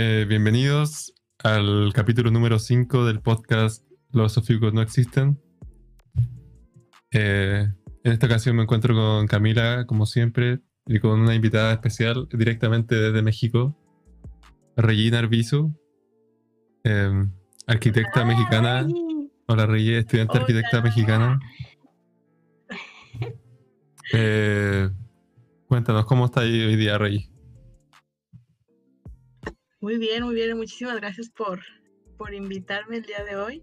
Eh, bienvenidos al capítulo número 5 del podcast Los sofílicos no existen. Eh, en esta ocasión me encuentro con Camila, como siempre, y con una invitada especial directamente desde México, Regina Arbizu, eh, arquitecta mexicana. Hola Regina, estudiante Hola. arquitecta mexicana. Cuéntanos, ¿cómo está hoy día, Rey? Muy bien, muy bien. Muchísimas gracias por, por invitarme el día de hoy.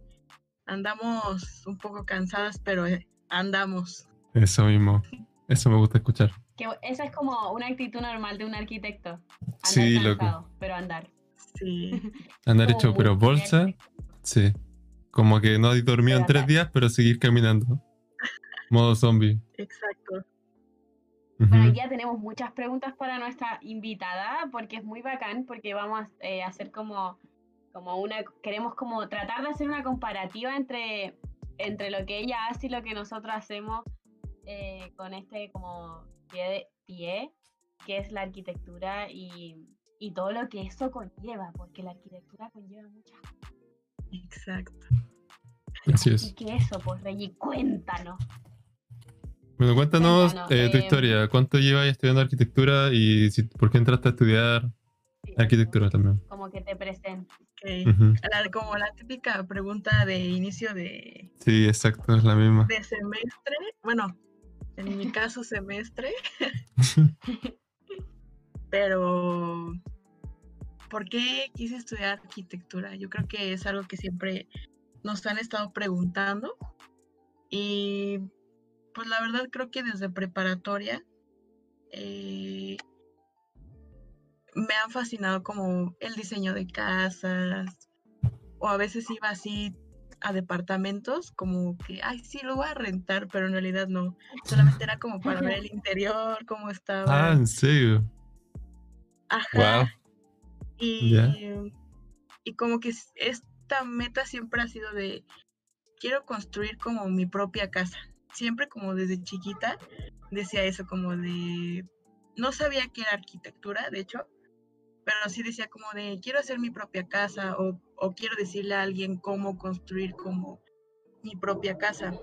Andamos un poco cansadas, pero eh, andamos. Eso mismo, eso me gusta escuchar. Que esa es como una actitud normal de un arquitecto. Andar Sí, loco. cansado, pero andar. Sí, Andar hecho, pero bolsa, arquitecto. sí. Como que no has dormido en tres días, pero seguir caminando. Modo zombie. exacto. Bueno, día tenemos muchas preguntas para nuestra invitada, porque es muy bacán, porque vamos a eh, hacer como, como una, queremos como tratar de hacer una comparativa entre, entre lo que ella hace y lo que nosotros hacemos eh, con este como pie, de, pie, que es la arquitectura y, y todo lo que eso conlleva, porque la arquitectura conlleva muchas cosas. Exacto. Así ¿Y es. qué eso? Pues Reggie, cuéntanos. Bueno, cuéntanos eh, tu eh, historia. ¿Cuánto llevas estudiando arquitectura y si, por qué entraste a estudiar Sí, arquitectura también? Como que te. La- como la típica pregunta de inicio de, Sí, exacto, es la misma. de semestre. Bueno, en mi caso semestre. pero ¿por qué quise estudiar arquitectura? Yo creo que es algo que siempre nos han estado preguntando y pues la verdad creo que desde preparatoria eh, me han fascinado como el diseño de casas o a veces iba así a departamentos como que, ay, sí, lo voy a rentar, pero en realidad no, solamente era como para ver el interior, cómo estaba. Ah, ¿en serio? Ajá. Wow. Y, y como que esta meta siempre ha sido de, quiero construir como mi propia casa. Siempre como desde chiquita decía eso, como de, no sabía qué era arquitectura, de hecho, pero sí decía como de, quiero hacer mi propia casa o, o quiero decirle a alguien cómo construir como mi propia casa.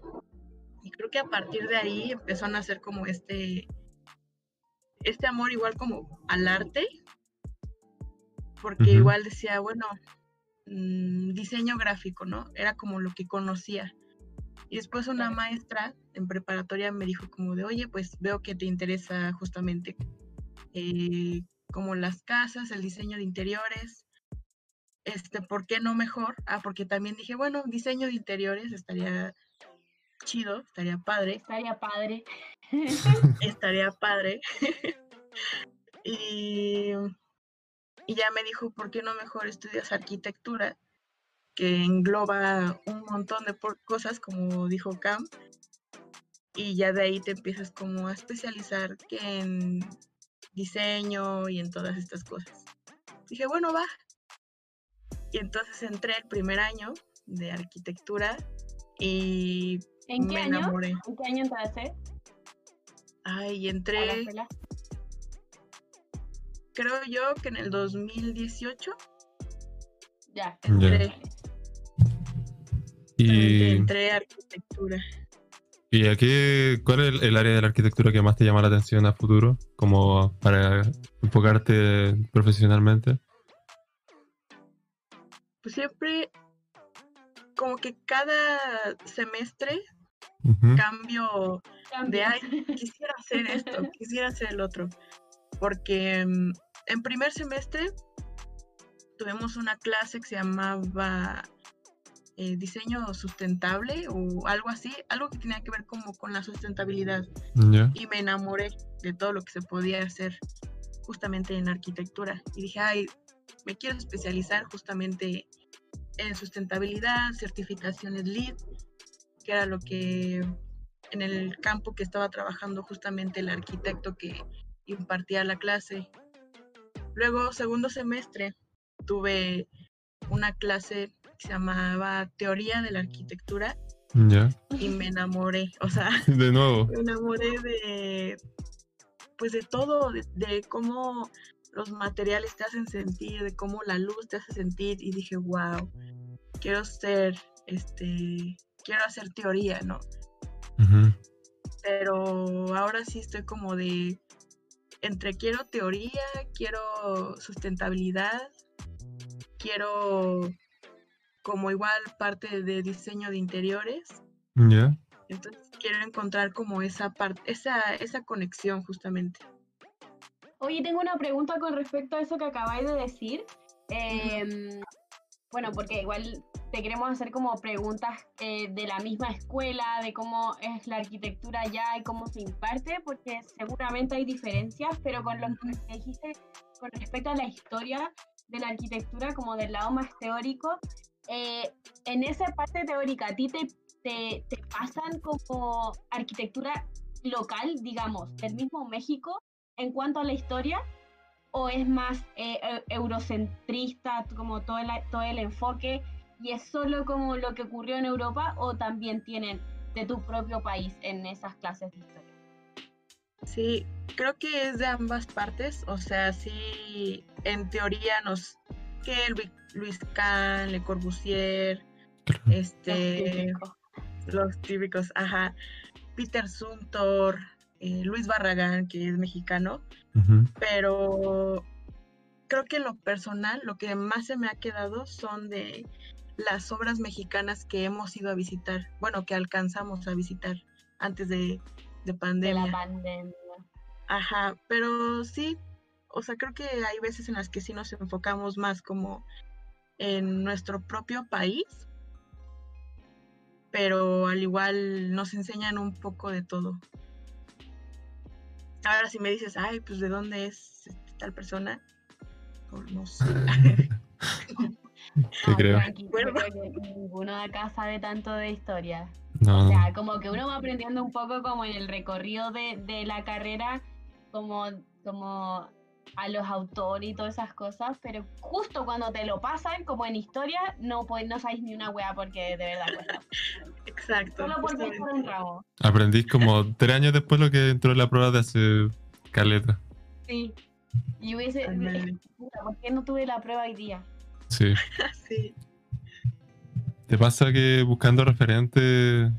Y creo que a partir de ahí empezó a nacer como este, este amor igual como al arte, porque igual decía, bueno, mm, diseño gráfico, ¿no? Era como lo que conocía. Y después una maestra en preparatoria me dijo como de, oye, pues veo que te interesa justamente eh, como las casas, el diseño de interiores. Este, ¿por qué no mejor? Ah, porque también dije, bueno, diseño de interiores estaría chido, estaría padre Estaría padre. estaría padre. y, y ya me dijo, ¿por qué no mejor estudias arquitectura? Que engloba un montón de por- cosas, como dijo Cam. Y ya de ahí te empiezas como a especializar que en diseño y en todas estas cosas. Dije, bueno, va. Y entonces entré el primer año de arquitectura y ¿En qué me año? enamoré. ¿En qué año entraste Ay, a la entré creo yo que en el 2018 Ya. entré, ¿Y, entré a arquitectura. y a qué, cuál es el, el área de la arquitectura que más te llama la atención a futuro? Como para enfocarte profesionalmente. Pues siempre, como que cada semestre cambio de, ay, quisiera hacer esto, quisiera hacer el otro. Porque mm, en primer semestre tuvimos una clase que se llamaba eh, diseño sustentable o algo así, algo que tenía que ver como con la sustentabilidad. Ya. y me enamoré de todo lo que se podía hacer justamente en arquitectura. Y dije, ay, me quiero especializar justamente en sustentabilidad, certificaciones LEED, que era lo que en el campo que estaba trabajando justamente el arquitecto que impartía la clase. Luego, segundo semestre, tuve una clase que se llamaba Teoría de la Arquitectura Ya. y me enamoré, o sea, De nuevo. me enamoré de pues de todo, de, de cómo los materiales te hacen sentir, de cómo la luz te hace sentir y dije, wow, quiero ser, este, quiero hacer teoría, ¿no? Pero ahora sí estoy como de, entre quiero teoría, quiero sustentabilidad, quiero como igual parte de diseño de interiores. Ya. Entonces quiero encontrar como esa parte, esa, esa conexión justamente. Oye, tengo una pregunta con respecto a eso que acabáis de decir. Em, bueno, porque igual te queremos hacer como preguntas eh, de la misma escuela, de cómo es la arquitectura allá y cómo se imparte, porque seguramente hay diferencias, pero con lo que dijiste con respecto a la historia de la arquitectura como del lado más teórico, eh, en esa parte teórica, ¿a ti te, te, te, pasan como arquitectura local, digamos, del mismo México en cuanto a la historia? ¿O es más eh, eurocentrista, como todo el, todo el enfoque, y es solo como lo que ocurrió en Europa, o también tienen de tu propio país en esas clases de historia? Sí, creo que es de ambas partes, o sea, sí, en teoría nos que Luis Kahn, Le Corbusier, este, los típicos, ajá, Peter Sumter, eh, Luis Barragán, que es mexicano, pero creo que en lo personal, lo que más se me ha quedado son de las obras mexicanas que hemos ido a visitar, bueno, que alcanzamos a visitar antes de, de pandemia. De la pandemia. Ajá, pero sí, o sea, creo que hay veces en las que sí nos enfocamos más como en nuestro propio país, pero al igual nos enseñan un poco de todo. Ahora si me dices, ay, pues de dónde es tal persona, pues no sé. Sí, creo. Ninguno de acá sabe tanto de historia. O sea, como que uno va aprendiendo un poco como en el recorrido de, de la carrera, como, como a los autores y todas esas cosas, pero justo cuando te lo pasan, como en historia, no, pues, no sabéis ni una wea porque de verdad cuesta. Exacto. Solo por un ramo. Aprendí como tres años después lo que entró en la prueba de hace caleta. Sí. Y hubiese. ¿Por qué no tuve la prueba hoy día? Sí. sí. ¿Te pasa que buscando referentes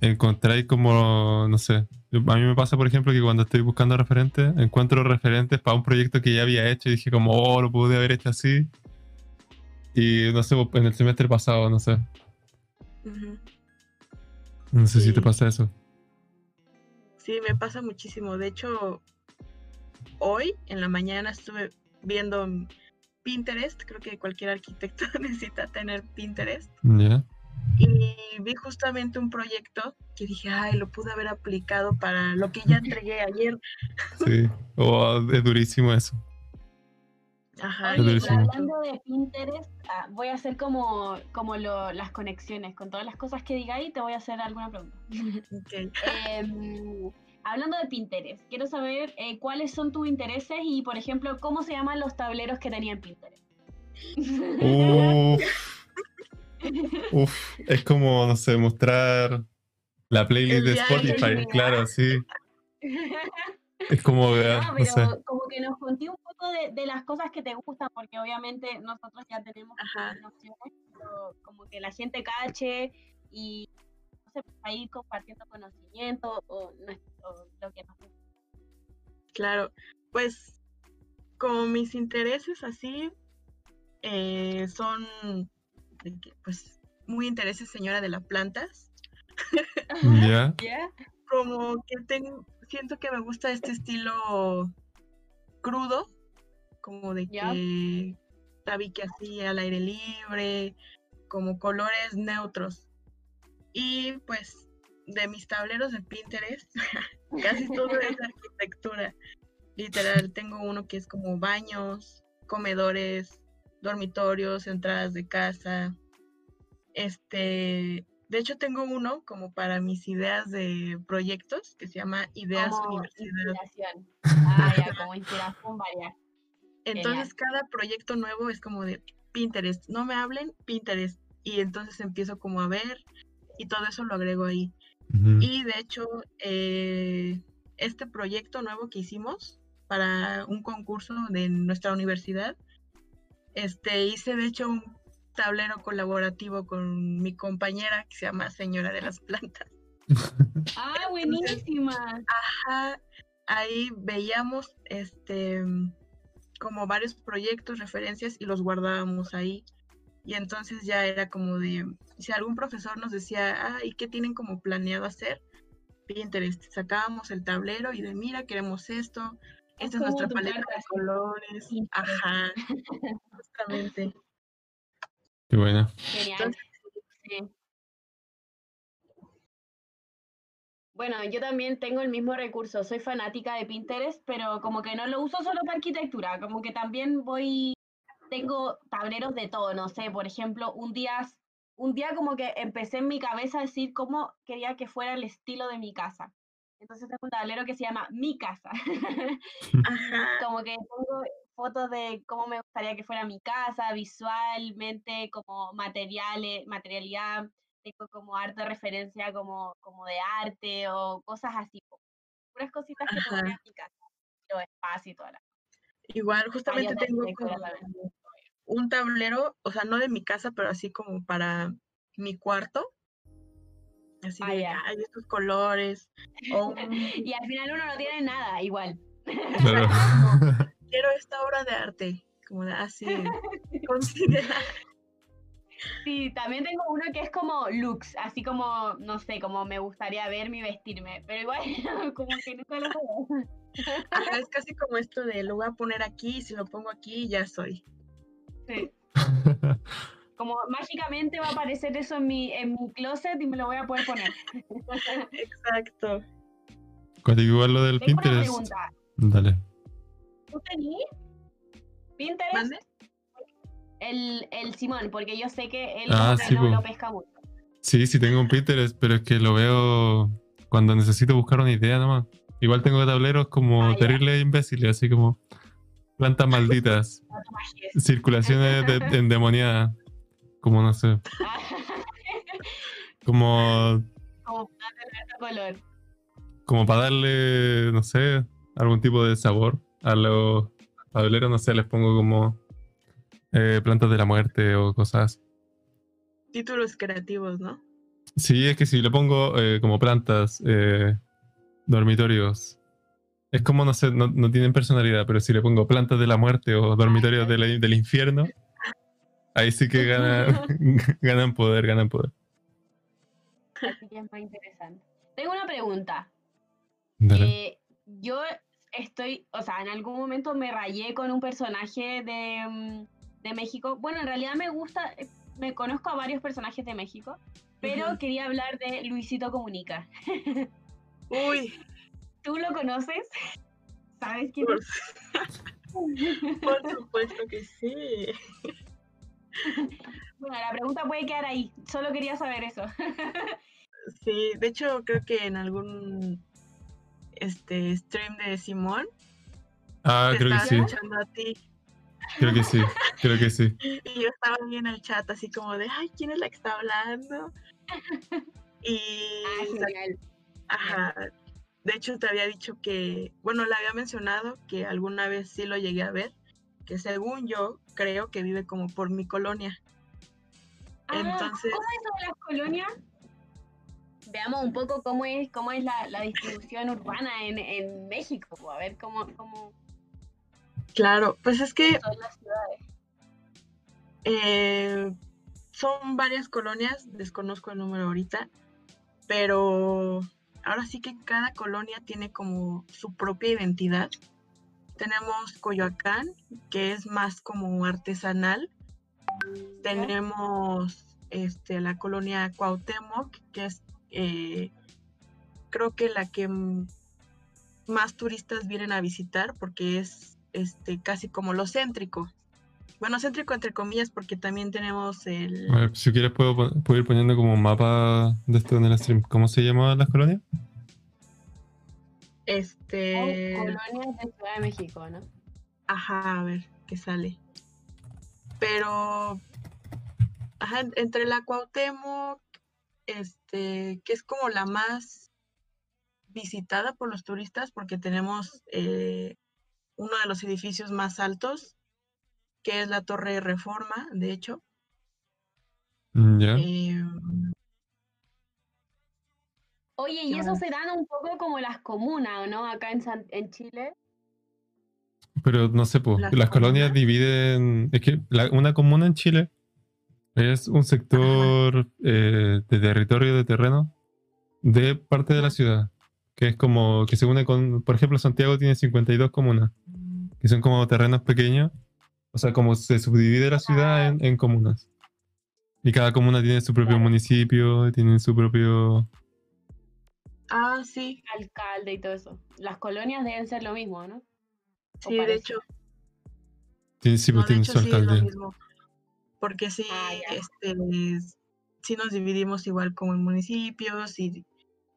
encontráis como, no sé, a mí me pasa, por ejemplo, que cuando estoy buscando referentes, encuentro referentes para un proyecto que ya había hecho y dije como, oh, lo pude haber hecho así. Y no sé, en el semestre pasado, no sé. No sé si te pasa eso. Sí, me pasa muchísimo. De hecho, hoy en la mañana estuve viendo Pinterest. Creo que cualquier arquitecto necesita tener Pinterest. Ya. Y vi justamente un proyecto que dije, ay, lo pude haber aplicado para lo que ya entregué ayer. Sí, oh, es durísimo eso. Ajá, hablando de Pinterest, ah, voy a hacer como, como lo, las conexiones con todas las cosas que diga ahí, te voy a hacer alguna pregunta. Okay. Em, hablando de Pinterest, quiero saber eh, cuáles son tus intereses y, por ejemplo, cómo se llaman los tableros que tenía en Pinterest. Uf, es como, no sé, mostrar la playlist de Spotify, claro, sí. Es como, no, pero como que nos conté un poco de, las cosas que te gustan, porque obviamente nosotros ya tenemos nociones, pero como que la gente cache y no sé, pues, ahí compartiendo conocimiento o, lo que nos gusta. Claro, pues como mis intereses así eh, son pues muy intereses señora de las plantas. Ya. Como que tengo, siento que me gusta este estilo crudo, como de que tabique así al aire libre, como colores neutros. Y pues de mis tableros de Pinterest, casi todo es arquitectura. Literal, tengo uno que es como baños, comedores, dormitorios, entradas de casa. Este, de hecho tengo uno como para mis ideas de proyectos que se llama Ideas como Inspiración. Ah, ya, como inspiración varias. Entonces cada proyecto nuevo es como de Pinterest. No me hablen, Pinterest. Y entonces empiezo como a ver y todo eso lo agrego ahí. Y de hecho, eh, este proyecto nuevo que hicimos para un concurso de nuestra universidad. Este, hice de hecho un tablero colaborativo con mi compañera que se llama Señora de las Plantas. Ah, buenísima. Ajá, ahí veíamos este como varios proyectos, referencias y los guardábamos ahí. Y entonces ya era como de, si algún profesor nos decía, ah, ¿y qué tienen como planeado hacer? Pinterest, sacábamos el tablero y de, mira, queremos esto, esta es nuestra paleta de colores. Ajá, justamente. Qué buena. Genial. Sí. Bueno, yo también tengo el mismo recurso, soy fanática de Pinterest, pero como que no lo uso solo para arquitectura, como que también voy, tengo tableros de todo, no sé, por ejemplo, un día, un día como que empecé en mi cabeza a decir cómo quería que fuera el estilo de mi casa. Entonces tengo un tablero que se llama Mi Casa. como que tengo fotos de cómo me gustaría que fuera mi casa, visualmente, como materiales, materialidad, tengo como harta referencia como, como de arte o cosas así. Puras cositas que pongo en mi casa. Pero espacio y toda la... Igual, justamente tengo como un tablero, o sea, no de mi casa, pero así como para mi cuarto. Así de, Ah, hay estos colores. O un- y al final uno no tiene nada, igual. Claro. quiero esta obra de arte. Como de así. considera. Sí, también tengo uno que es como looks, así como, no sé, como me gustaría verme y vestirme, pero igual como que nunca lo veo. Ajá, es casi como esto de lo voy a poner aquí, si lo pongo aquí, ya soy. Sí. Como mágicamente va a aparecer eso en mi, en mi closet y me lo voy a poder poner. Exacto. Cuando igual lo del Tengo una Pinterest. pregunta. Dale. ¿Tú tenés Pinterest? ¿Mande? El, el Simón, porque yo sé que él Ah, sí, no lo pesca mucho. Sí, sí tengo un Pinterest, pero es que lo veo cuando necesito buscar una idea nomás. Igual tengo tableros como Ah, terribles imbéciles, así como plantas malditas, circulaciones de, endemoniadas, como no sé, como, como plata de harto color. como para darle, no sé, algún tipo de sabor a los tableros, no sé, les pongo como eh, plantas de la muerte o cosas así. Títulos creativos, ¿no? Sí, es que si le pongo eh, como plantas, eh, dormitorios, es como, no sé, no, no tienen personalidad, pero si le pongo plantas de la muerte o dormitorios de la- del infierno, ahí sí que ganan, ganan poder, ganan poder. Así que es más interesante. Tengo una pregunta. Dale. Eh, yo estoy, o sea, en algún momento me rayé con un personaje de, mm, de México. Bueno, en realidad me gusta, eh, me conozco a varios personajes de México, pero quería hablar de Luisito Comunica. Uy, ¿Tú lo conoces? ¿Sabes quién por, es? por supuesto que sí. Bueno, la pregunta puede quedar ahí. Solo quería saber eso. Sí, de hecho creo que en algún este stream de Simón Ah, te creo que estaba sí, escuchando a ti creo que sí, creo que sí. y yo estaba ahí en el chat así como de, ay, ¿quién es la que está hablando? Y Ah, genial. Ajá. De hecho, te había dicho que, bueno, le había mencionado que alguna vez sí lo llegué a ver, que según yo creo que vive como por mi colonia. Ah, Entonces- ¿Cómo es de las colonias? Veamos un poco cómo es, cómo es la, la distribución urbana en, en México. A ver cómo, cómo Claro, pues es que son las ciudades. eh, son varias colonias, desconozco el número ahorita, pero ahora sí que cada colonia tiene como su propia identidad. Tenemos Coyoacán, que es más como artesanal. Tenemos este, la colonia Cuauhtémoc, que es eh, creo que la que más turistas vienen a visitar porque es este, casi como lo céntrico. Bueno, céntrico entre comillas porque también tenemos el... Si quieres puedo, ir poniendo como mapa de esto en el stream. ¿Cómo se llaman las colonias? Este... Colonias de Ciudad de México, ¿no? Ajá, a ver qué sale. Pero, ajá, en- entre la Cuauhtémoc, este, que es como la más visitada por los turistas, porque tenemos eh, uno de los edificios más altos, que es la Torre Reforma, de hecho. Mm, Ya. Oye, y ¿Qué eso más? serán un poco como las comunas, ¿o ¿no? Acá en, San- en Chile. Pero no sé, pues, Las las colonias dividen. Es que la- una comuna en Chile es un sector eh, de territorio de terreno de parte de la ciudad. Que es como que se une con. Por ejemplo, Santiago tiene 52 comunas, que son como terrenos pequeños. O sea, como se subdivide la ciudad en, en comunas. Y cada comuna tiene su propio Claro. municipio, tiene su propio. Ah, sí, alcalde y todo eso. Las colonias deben ser lo mismo, ¿no? ¿O sí, de hecho, Tiene, sí, no, pues de tiene hecho su sí es lo alcalde. mismo. Porque sí, Ah, este, sí nos dividimos igual como en municipios y,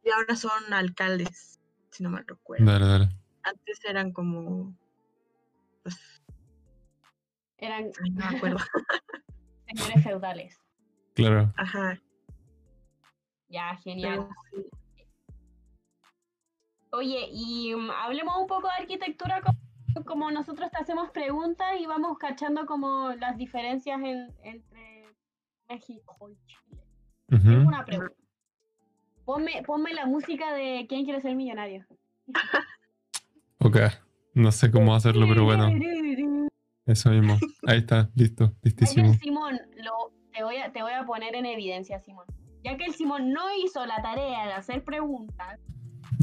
y ahora son alcaldes, si no mal recuerdo. Dale, dale. Antes eran como, pues, Eran no me acuerdo. señores feudales. Claro. Ajá, Ya, genial. pero sí. Oye, y mm, hablemos un poco de arquitectura, co- como, nosotros te hacemos preguntas y vamos cachando como las diferencias en- entre México y Chile. Tengo Ujú. una pregunta. Ponme, ponme la música de ¿Quién quiere ser millonario? Ok. No sé cómo hacerlo, pero bueno, eso mismo. Ahí está, listo, Ya que listísimo. Simón, lo, te, voy a, te voy a poner en evidencia, Simón. Ya que el Simón no hizo la tarea de hacer preguntas,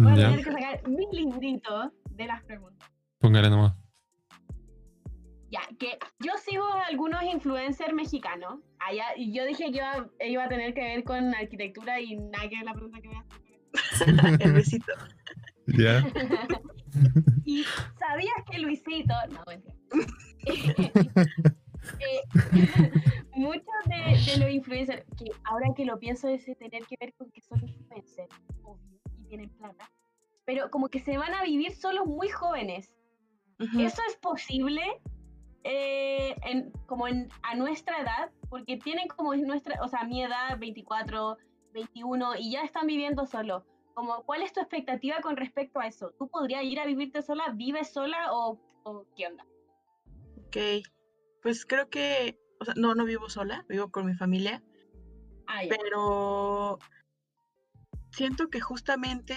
voy a Ya, tener que sacar mi librito de las preguntas. póngale nomás. Ya, que yo sigo a algunos influencers mexicanos. Allá, y yo dije que iba, iba a tener que ver con arquitectura y nada que ver la pregunta que a hacer. el besito. Ya. Y sabías que Luisito. No, mentira. Eh, muchos de, de los influencers, que ahora que lo pienso, es tener que ver con que son influencers, obvio, tienen plata, pero como que se van a vivir solos muy jóvenes. Ujú. ¿Eso es posible eh, en, como en, a nuestra edad? Porque tienen como nuestra, o sea, mi edad, 24, 21, y ya están viviendo solos. Como, ¿Cuál es tu expectativa con respecto a eso? ¿Tú podrías ir a vivirte sola? ¿Vives sola o, o qué onda? Ok, pues creo que, o sea, no, no vivo sola, vivo con mi familia, Ah, pero siento que justamente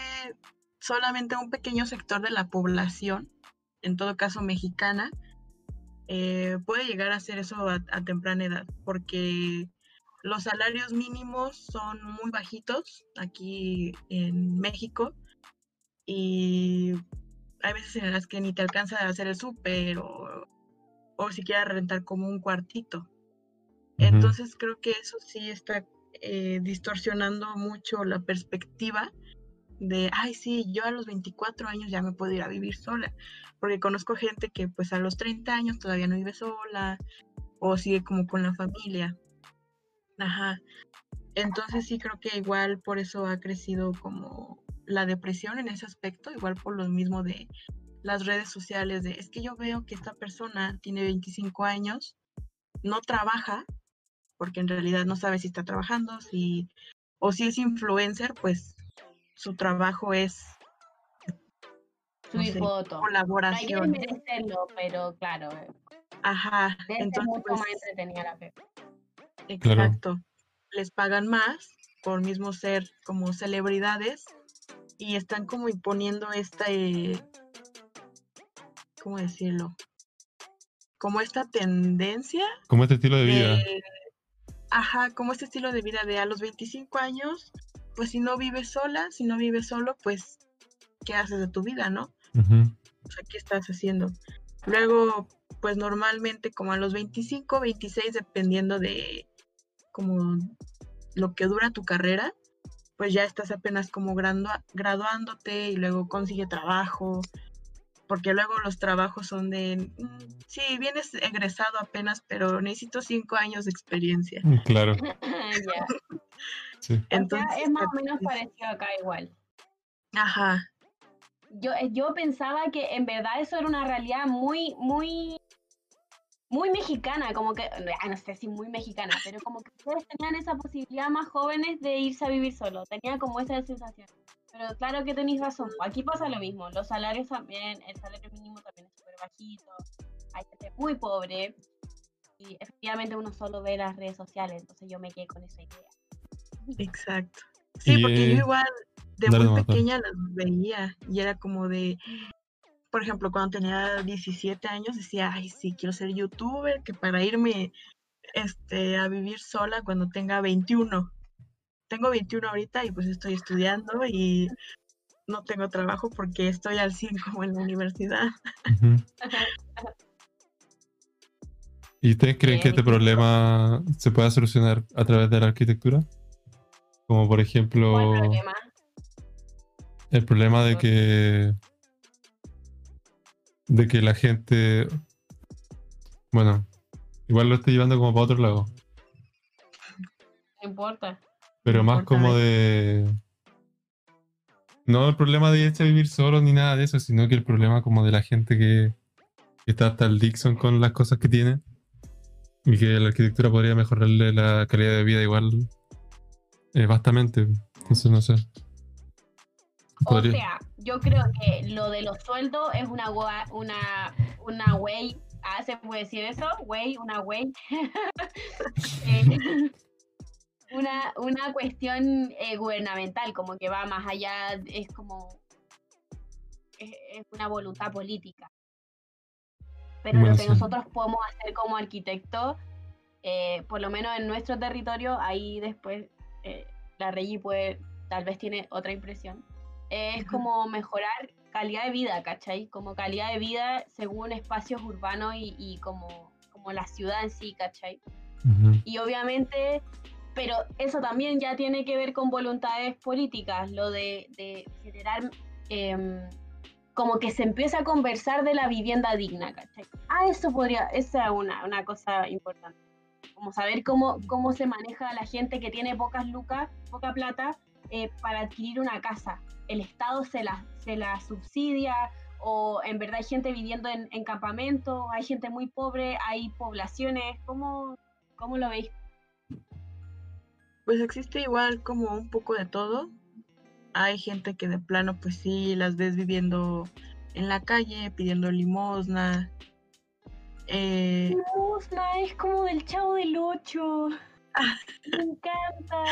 solamente un pequeño sector de la población, en todo caso mexicana, eh, puede llegar a hacer eso a, a temprana edad, porque los salarios mínimos son muy bajitos aquí en México y hay veces en las que ni te alcanza a hacer el súper o, o siquiera rentar como un cuartito. Entonces creo que eso sí está eh, distorsionando mucho la perspectiva de, ay, sí, yo a los 24 años ya me puedo vivir sola, porque conozco gente que pues a los 30 años todavía no vive sola o sigue como con la familia. Ajá. Entonces sí creo que igual por eso ha crecido como la depresión en ese aspecto, igual por lo mismo de las redes sociales, de es que yo veo que esta persona tiene 25 años, no trabaja, porque en realidad no sabe si está trabajando, si, o si es influencer, pues su trabajo es no sé. No que colaboración. desmerecerlo, pero claro, eh, Ajá, debe ser entonces mucho pues, más entretenida la pe- Claro. exacto. Les pagan más por mismo ser como celebridades y están como imponiendo esta, eh, ¿cómo decirlo? Como esta tendencia Como este estilo de vida. de, ajá, como este estilo de vida de a los 25 años, pues si no vives sola, si no vives solo, pues, ¿qué haces de tu vida, no? O sea, ¿qué estás haciendo? Luego, pues normalmente como a los 25, 26, dependiendo de como lo que dura tu carrera, pues ya estás apenas como graduándote y luego consigue trabajo, porque luego los trabajos son de, mm, sí, vienes egresado apenas, pero necesito cinco años de experiencia. Mm, Claro, sí. O Entonces, sea, es más o está menos parecido acá igual. Ajá, Yo, eh, yo pensaba que en verdad eso era una realidad muy, muy, muy mexicana, como que, ah, no sé si muy mexicana, pero como que ustedes tenían esa posibilidad más jóvenes de irse a vivir solo, tenía como esa sensación. Pero claro que tenéis razón, aquí pasa lo mismo, los salarios también, el salario mínimo también es súper bajito, hay gente muy pobre. Y efectivamente uno solo ve las redes sociales, entonces yo me quedé con esa idea. Exacto. Sí, Y, porque eh, yo igual de dale muy pequeña las veía y era como de, por ejemplo, cuando tenía 17 años decía, ay, sí, quiero ser youtuber, que para irme este, a vivir sola cuando tenga 21. Tengo 21 ahorita y pues estoy estudiando y no tengo trabajo porque estoy al 100 como en la universidad. ¿Y ustedes creen que este problema se pueda solucionar a través de la arquitectura? Como por ejemplo el problema de que de que la gente bueno, igual lo estoy llevando como para otro lado, No importa. Pero más como de no el problema de irse a vivir solo ni nada de eso, sino que el problema como de la gente que, que está hasta el Dixon con las cosas que tiene y que la arquitectura podría mejorarle la calidad de vida igual eh, bastante. Entonces no sé. O sea, yo creo que lo de los sueldos es una una una way, ah, se puede decir eso, way, una way. Eh, una, una cuestión eh, gubernamental, como que va más allá, es como es, es una voluntad política. Pero Bueno, lo que sí. nosotros podemos hacer como arquitectos, eh, por lo menos en nuestro territorio, ahí después eh, la Regi puede, tal vez tiene otra impresión, es como mejorar calidad de vida, ¿cachai? Como calidad de vida según espacios urbanos y, y como, como la ciudad en sí, ¿cachai? Ujú. Y obviamente, pero eso también ya tiene que ver con voluntades políticas, lo de, generar em, como que se empieza a conversar de la vivienda digna, ¿cachai? Ah, eso podría, esa es una, una cosa importante. Como saber cómo, cómo se maneja la gente que tiene pocas lucas, poca plata, eh, para adquirir una casa. El Estado se la, se la subsidia, o en verdad hay gente viviendo en, en campamentos, hay gente muy pobre, hay poblaciones, ¿cómo, cómo lo veis? Pues existe igual como un poco de todo. Hay gente que de plano, pues sí, las ves viviendo en la calle, pidiendo limosna. Eh, Limosna es como del chavo del 8. Me encanta.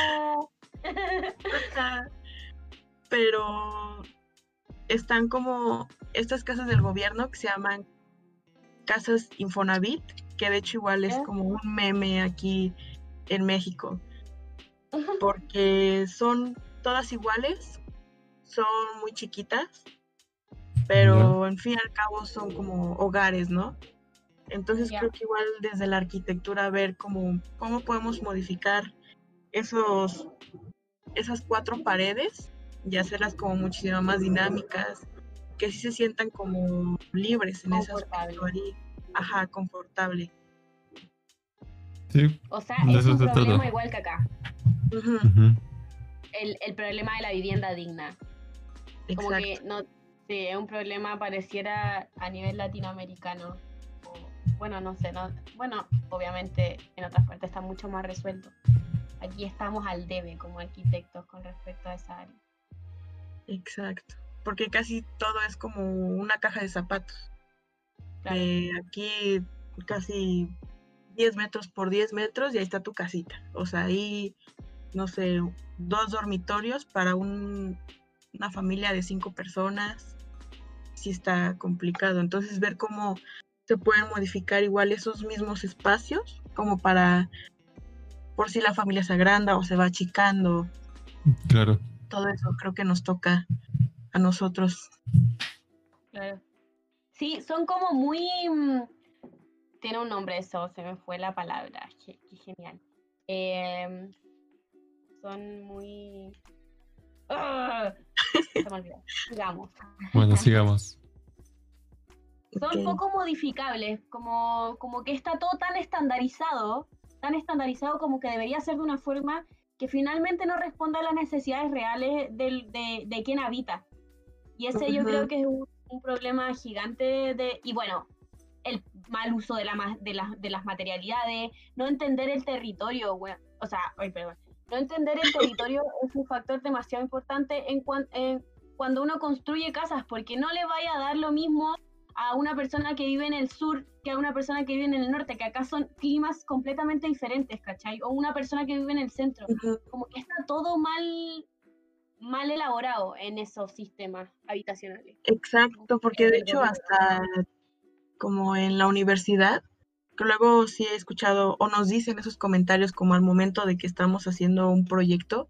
Pero están como estas casas del gobierno que se llaman casas Infonavit, que de hecho igual es como un meme aquí en México, porque son todas iguales, son muy chiquitas, pero en fin y al cabo son como hogares, ¿no? Entonces creo que igual desde la arquitectura ver cómo, cómo podemos modificar esos, esas cuatro paredes y hacerlas como muchísimo más dinámicas, que sí se sientan como libres en ese aspecto ahí. Ajá, confortable. Sí. O sea, es un igual que acá. El, el problema de la vivienda digna. Como que no, sí, es un problema pareciera a nivel latinoamericano. O, bueno, no sé, no, bueno, obviamente en otras partes está mucho más resuelto. Aquí estamos al debe como arquitectos con respecto a esa área. Exacto. Porque casi todo es como una caja de zapatos. Claro. Eh, aquí casi 10 metros por 10 metros y ahí está tu casita. O sea, ahí, no sé, dos dormitorios para un- una familia de cinco personas. Sí está complicado. Entonces, ver cómo se pueden modificar igual esos mismos espacios, como para, por si la familia se agranda o se va achicando. Claro. Todo eso creo que nos toca a nosotros. Claro. Sí, son como muy... mm, Tiene un nombre eso, se me fue la palabra. Qué, qué genial. Em, son muy... ¡Ah! Se me olvidó. Digamos. Bueno, sigamos. Son poco modificables, como, como que está todo tan estandarizado, tan estandarizado como que debería ser de una forma que finalmente no responda a las necesidades reales del- de, de quien habita. Y ese yo creo que es un, un problema gigante de... Y bueno, el mal uso de, la, ma- de, las- de las materialidades, no entender el territorio, we- o sea, ay, perdón, no entender el territorio es un factor demasiado importante en, cuan- en cuando uno construye casas, porque no le vaya a dar lo mismo a una persona que vive en el sur que a una persona que vive en el norte, que acá son climas completamente diferentes, ¿cachai? O una persona que vive en el centro. Como que está todo mal, mal elaborado en esos sistemas habitacionales. Exacto, porque de hecho hasta como en la universidad, que luego sí he escuchado o nos dicen esos comentarios como al momento de que estamos haciendo un proyecto,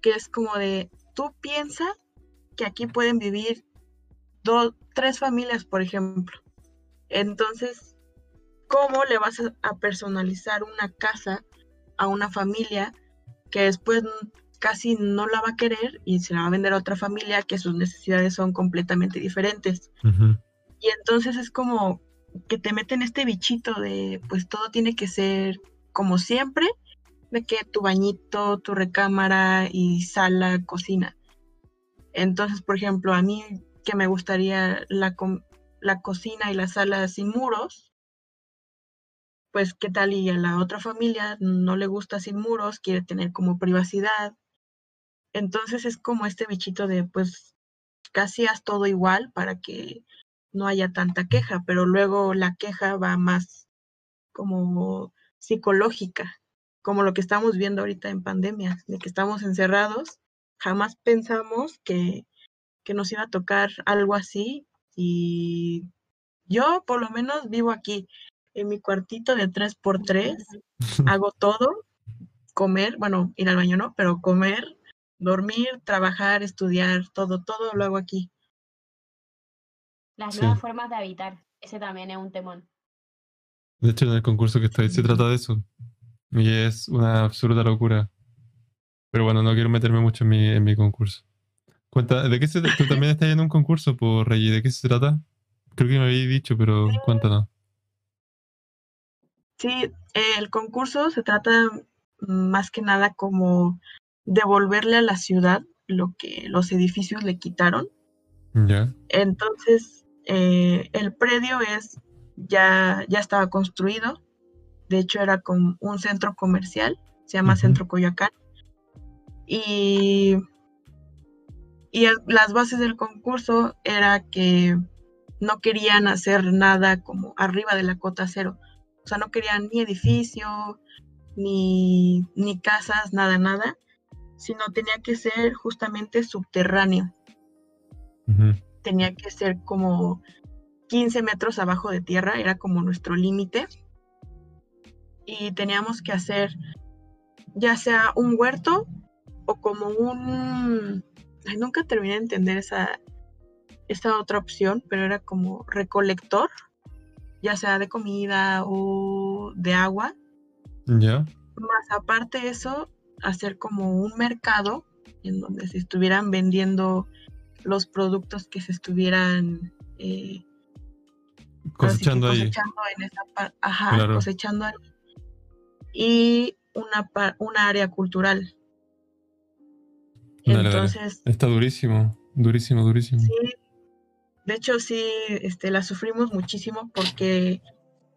que es como de, tú piensas que aquí pueden vivir dos, tres familias, por ejemplo. Entonces, ¿cómo le vas a personalizar una casa a una familia que después casi no la va a querer y se la va a vender a otra familia que sus necesidades son completamente diferentes? Y entonces es como que te meten este bichito de, pues todo tiene que ser como siempre, de que tu bañito, tu recámara y sala, cocina. Entonces, por ejemplo, a mí que me gustaría la, la cocina y la sala sin muros, pues qué tal y a la otra familia no le gusta sin muros, quiere tener como privacidad. Entonces es como este bichito de pues casi haz todo igual para que no haya tanta queja, pero luego la queja va más como psicológica, como lo que estamos viendo ahorita en pandemia, de que estamos encerrados, jamás pensamos que, que nos iba a tocar algo así y yo por lo menos vivo aquí en mi cuartito de 3x3, hago todo, comer, bueno, ir al baño no, pero comer, dormir, trabajar, estudiar, todo, todo lo hago aquí. Las nuevas formas de habitar, ese también es un temón. De hecho, en el concurso que estoy se trata de eso. Y es una absurda locura. Pero bueno, no quiero meterme mucho en mi, en mi concurso. Cuenta, ¿de qué se Tú también estás en un concurso, por Rey, ¿de qué se trata? Creo que me habéis dicho, pero cuéntanos. Sí, el concurso se trata más que nada como devolverle a la ciudad lo que los edificios le quitaron. Ya. Entonces, eh, el predio es ya, ya estaba construido. De hecho, era como un centro comercial, se llama Centro Coyoacán. Y y las bases del concurso era que no querían hacer nada como arriba de la cota cero. O sea, no querían ni edificio, ni, ni casas, nada, nada, sino tenía que ser justamente subterráneo. Tenía que ser como 15 metros abajo de tierra, era como nuestro límite. Y teníamos que hacer ya sea un huerto o como un nunca terminé de entender esa, esa otra opción, pero era como recolector, ya sea de comida o de agua. Ya. Más aparte de eso, hacer como un mercado en donde se estuvieran vendiendo los productos que se estuvieran eh, cosechando, ahí. En esa ajá, cosechando ahí. Y una, una área cultural entonces. Está durísimo, durísimo, durísimo. Sí. De hecho, sí, este, la sufrimos muchísimo porque,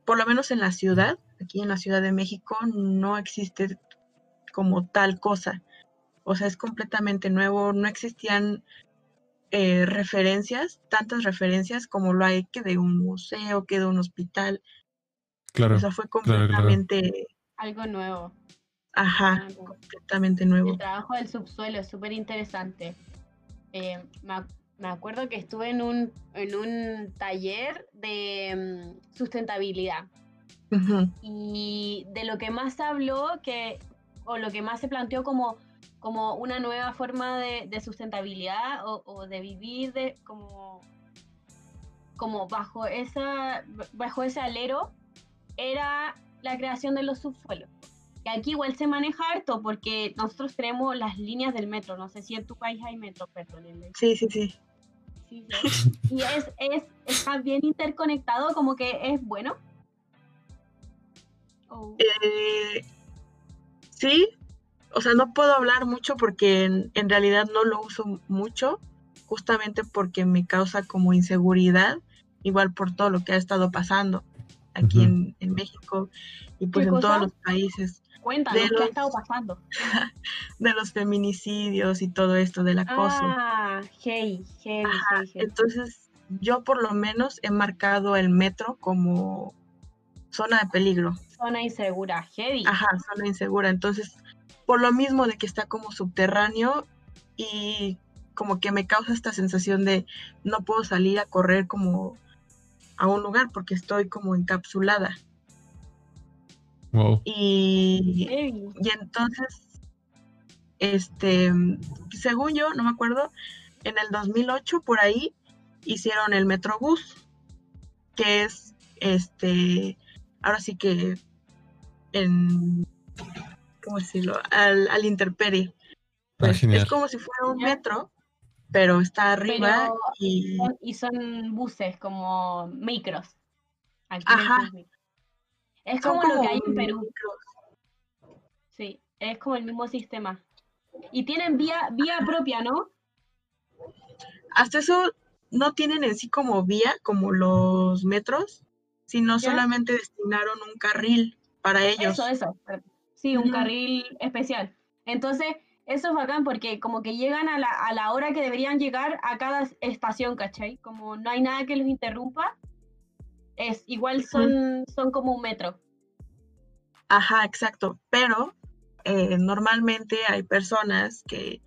por lo menos en la ciudad, aquí en la Ciudad de México, no existe como tal cosa. O sea, es completamente nuevo. No existían eh, referencias, tantas referencias como lo hay que de un museo, que de un hospital. Claro. O sea, fue completamente. Algo nuevo. Ajá, completamente nuevo. El trabajo del subsuelo es súper interesante. Eh, me, acuerdo que estuve en un, en un taller de mm, sustentabilidad. Y de lo que más habló, que, o lo que más se planteó como, como una nueva forma de, sustentabilidad o, de vivir de, como, como bajo, esa, bajo ese alero, era la creación de los subsuelos aquí igual se maneja harto porque nosotros tenemos las líneas del metro. No sé si en tu país hay metro, perdón. Sí, sí, sí. y es, es, está bien interconectado, como que es bueno. Eh, sí, o sea, no puedo hablar mucho porque en, realidad no lo uso mucho, justamente porque me causa como inseguridad, igual por todo lo que ha estado pasando aquí en, en, México y pues en todos los países. Cuéntanos, ¿qué ha estado pasando? de los feminicidios y todo esto del acoso. Ah, hey, hey, hey, Entonces, yo por lo menos he marcado el metro como zona de peligro. Zona insegura, heavy. Ajá, zona insegura. Entonces, por lo mismo de que está como subterráneo y como que me causa esta sensación de no puedo salir a correr como a un lugar porque estoy como encapsulada. Wow. Y, y entonces, este, según yo, no me acuerdo, en el 2008 por ahí hicieron el Metrobús, que es, este, ahora sí que en, ¿cómo decirlo? Al, al interperie. Pues, es como si fuera un metro, pero está arriba Pero y... Son- y son buses como micros. Aquí Ajá. Es como, lo que hay en Perú. micros. Sí, es como el mismo sistema. Y tienen vía, vía propia, ¿no? Hasta eso no tienen en sí como vía, como los metros, sino ¿Ya? solamente destinaron un carril para ellos. Eso, eso. Sí, un carril especial. Entonces, eso es bacán porque como que llegan a la, a la hora que deberían llegar a cada estación, ¿cachai? Como no hay nada que los interrumpa, es igual son, son como un metro. Ajá, exacto. Pero eh, normalmente hay personas que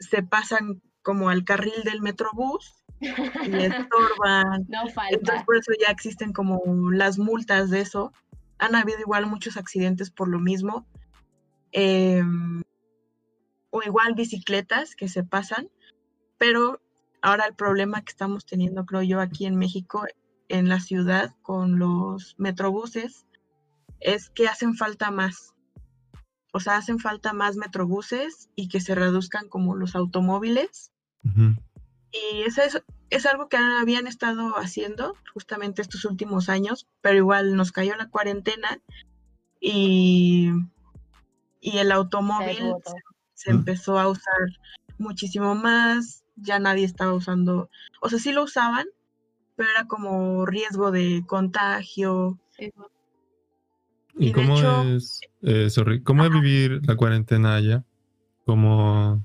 se pasan como al carril del metrobús y estorban. No Entonces falta. por eso ya existen como las multas de eso. Han habido igual muchos accidentes por lo mismo. Em, o igual bicicletas que se pasan. Pero ahora el problema que estamos teniendo, creo yo, aquí en México, en la ciudad, con los metrobuses, es que hacen falta más. O sea, hacen falta más metrobuses y que se reduzcan como los automóviles. Ujú. Y eso es, es algo que habían estado haciendo justamente estos últimos años, pero igual nos cayó la cuarentena y, y el automóvil se, se Mm. empezó a usar muchísimo más, ya nadie estaba usando, o sea, sí lo usaban, pero era como riesgo de contagio. Sí. ¿Y, cómo hecho- es, eh, sorry, cómo es vivir la cuarentena allá? Como,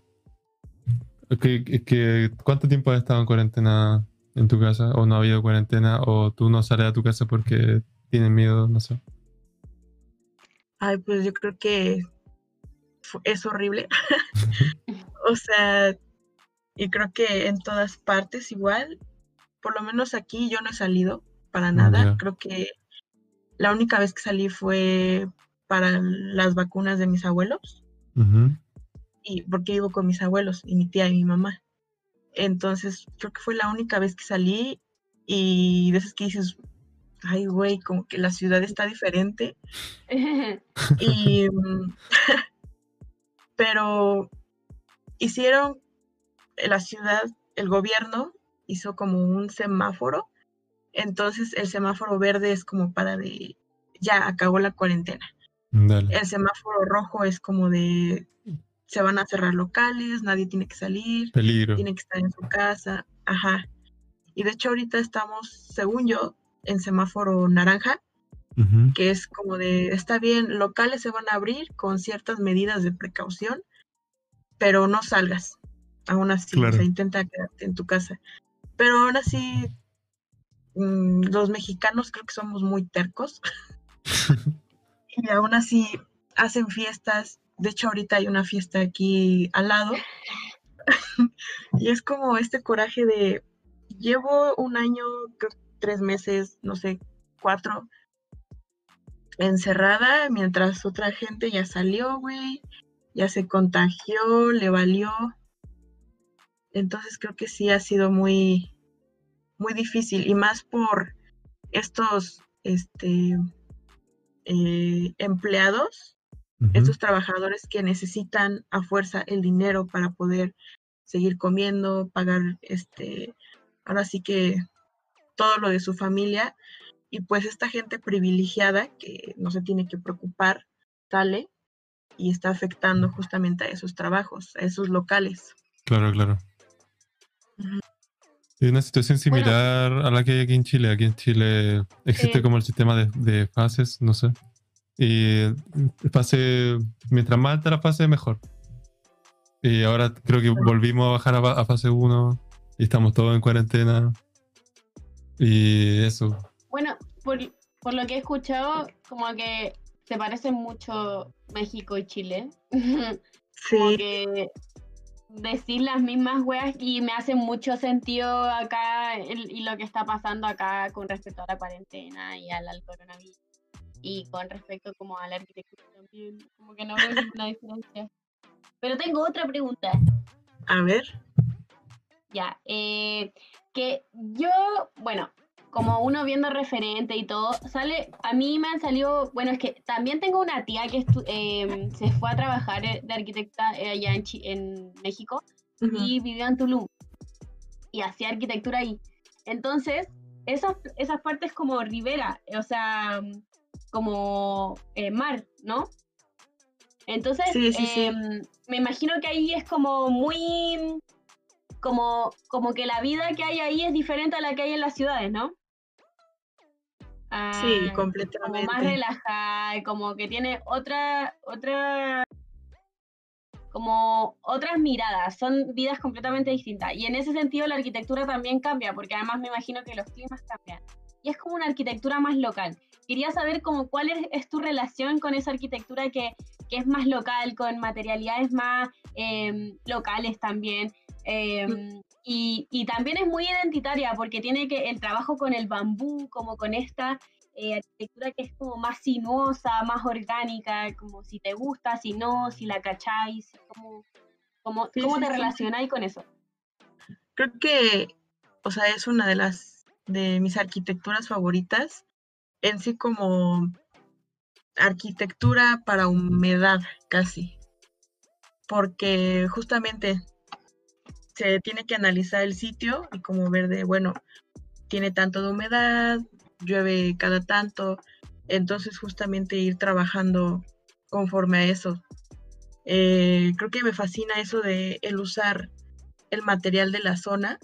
que, ¿cuánto tiempo has estado en cuarentena en tu casa? ¿O no ha habido cuarentena? ¿O tú no sales a tu casa porque tienes miedo? No sé. Ay, pues yo creo que es horrible. o sea, y creo que en todas partes igual, por lo menos aquí yo no he salido para nada. Ya. Creo que la única vez que salí fue para las vacunas de mis abuelos, Ujú. Y porque vivo con mis abuelos y mi tía y mi mamá. Entonces, creo que fue la única vez que salí y de esas que dices, ay, güey, como que la ciudad está diferente. Y, mm, pero hicieron la ciudad, el gobierno hizo como un semáforo. Entonces el semáforo verde es como para de, ya acabó la cuarentena. Dale. El semáforo rojo es como de, se van a cerrar locales, nadie tiene que salir, Peligro. tiene que estar en su casa. Ajá. Y de hecho ahorita estamos, según yo, en semáforo naranja, que es como de, está bien, locales se van a abrir con ciertas medidas de precaución, pero no salgas. Aún así, Claro. o sea, intenta quedarte en tu casa. Pero aún así, mm, los mexicanos creo que somos muy tercos y aún así hacen fiestas. De hecho, ahorita hay una fiesta aquí al lado. y es como este coraje de, llevo un año, tres meses, no sé, cuatro, encerrada mientras otra gente ya salió, güey, ya se contagió, le valió. Entonces creo que sí ha sido muy, muy difícil y más por estos, este, eh, empleados, Ujú. estos trabajadores que necesitan a fuerza el dinero para poder seguir comiendo, pagar, este, ahora sí que todo lo de su familia y pues esta gente privilegiada que no se tiene que preocupar sale y está afectando justamente a esos trabajos, a esos locales. Claro, claro. Es una situación similar a la que hay aquí en Chile. Aquí en Chile existe como el sistema de, de fases, no sé. Y fase, mientras más alta la fase, mejor. Y ahora creo que volvimos a bajar a, fa- a fase 1 y estamos todos en cuarentena. Y eso. Bueno, por, por lo que he escuchado, como que se parecen mucho México y Chile. Como Sí, que decir las mismas weas y me hace mucho sentido acá el- y lo que está pasando acá con respecto a la cuarentena y al, al coronavirus. Y con respecto como a la arquitectura también, como que no veo ninguna diferencia. Pero tengo otra pregunta. a ver. Ya, eh, que yo, bueno, como uno viendo referente y todo, sale, a mí me han salido, bueno, es que también tengo una tía que em, se fue a trabajar eh, de arquitecta eh, allá en, en México Ujú. y vivió en Tulum y hacía arquitectura ahí. Entonces, esas, esas partes como ribera, o sea, como eh, mar, ¿no? Entonces, Sí, sí, sí. em, me imagino que ahí es como muy, como, como que la vida que hay ahí es diferente a la que hay en las ciudades, ¿no? Ah, Sí, como más completamente. relajada, y como que tiene otra, otra, como otras miradas, son vidas completamente distintas. Y en ese sentido la arquitectura también cambia, porque además me imagino que los climas cambian. Y es como una arquitectura más local. Quería saber como cuál es, es tu relación con esa arquitectura que, que es más local, con materialidades más em, locales también. em, y, y también es muy identitaria porque tiene que el trabajo con el bambú, como con esta eh, arquitectura que es como más sinuosa, más orgánica, como si te gusta, si no, si la cacháis, como, como, Sí, ¿cómo sí, te sí. relacionáis con eso? Creo que, o sea, es una de las de mis arquitecturas favoritas. En sí como arquitectura para humedad, casi. Porque justamente se tiene que analizar el sitio y como ver de, bueno, tiene tanto de humedad, llueve cada tanto, entonces justamente ir trabajando conforme a eso. Eh, creo que me fascina eso de el usar el material de la zona.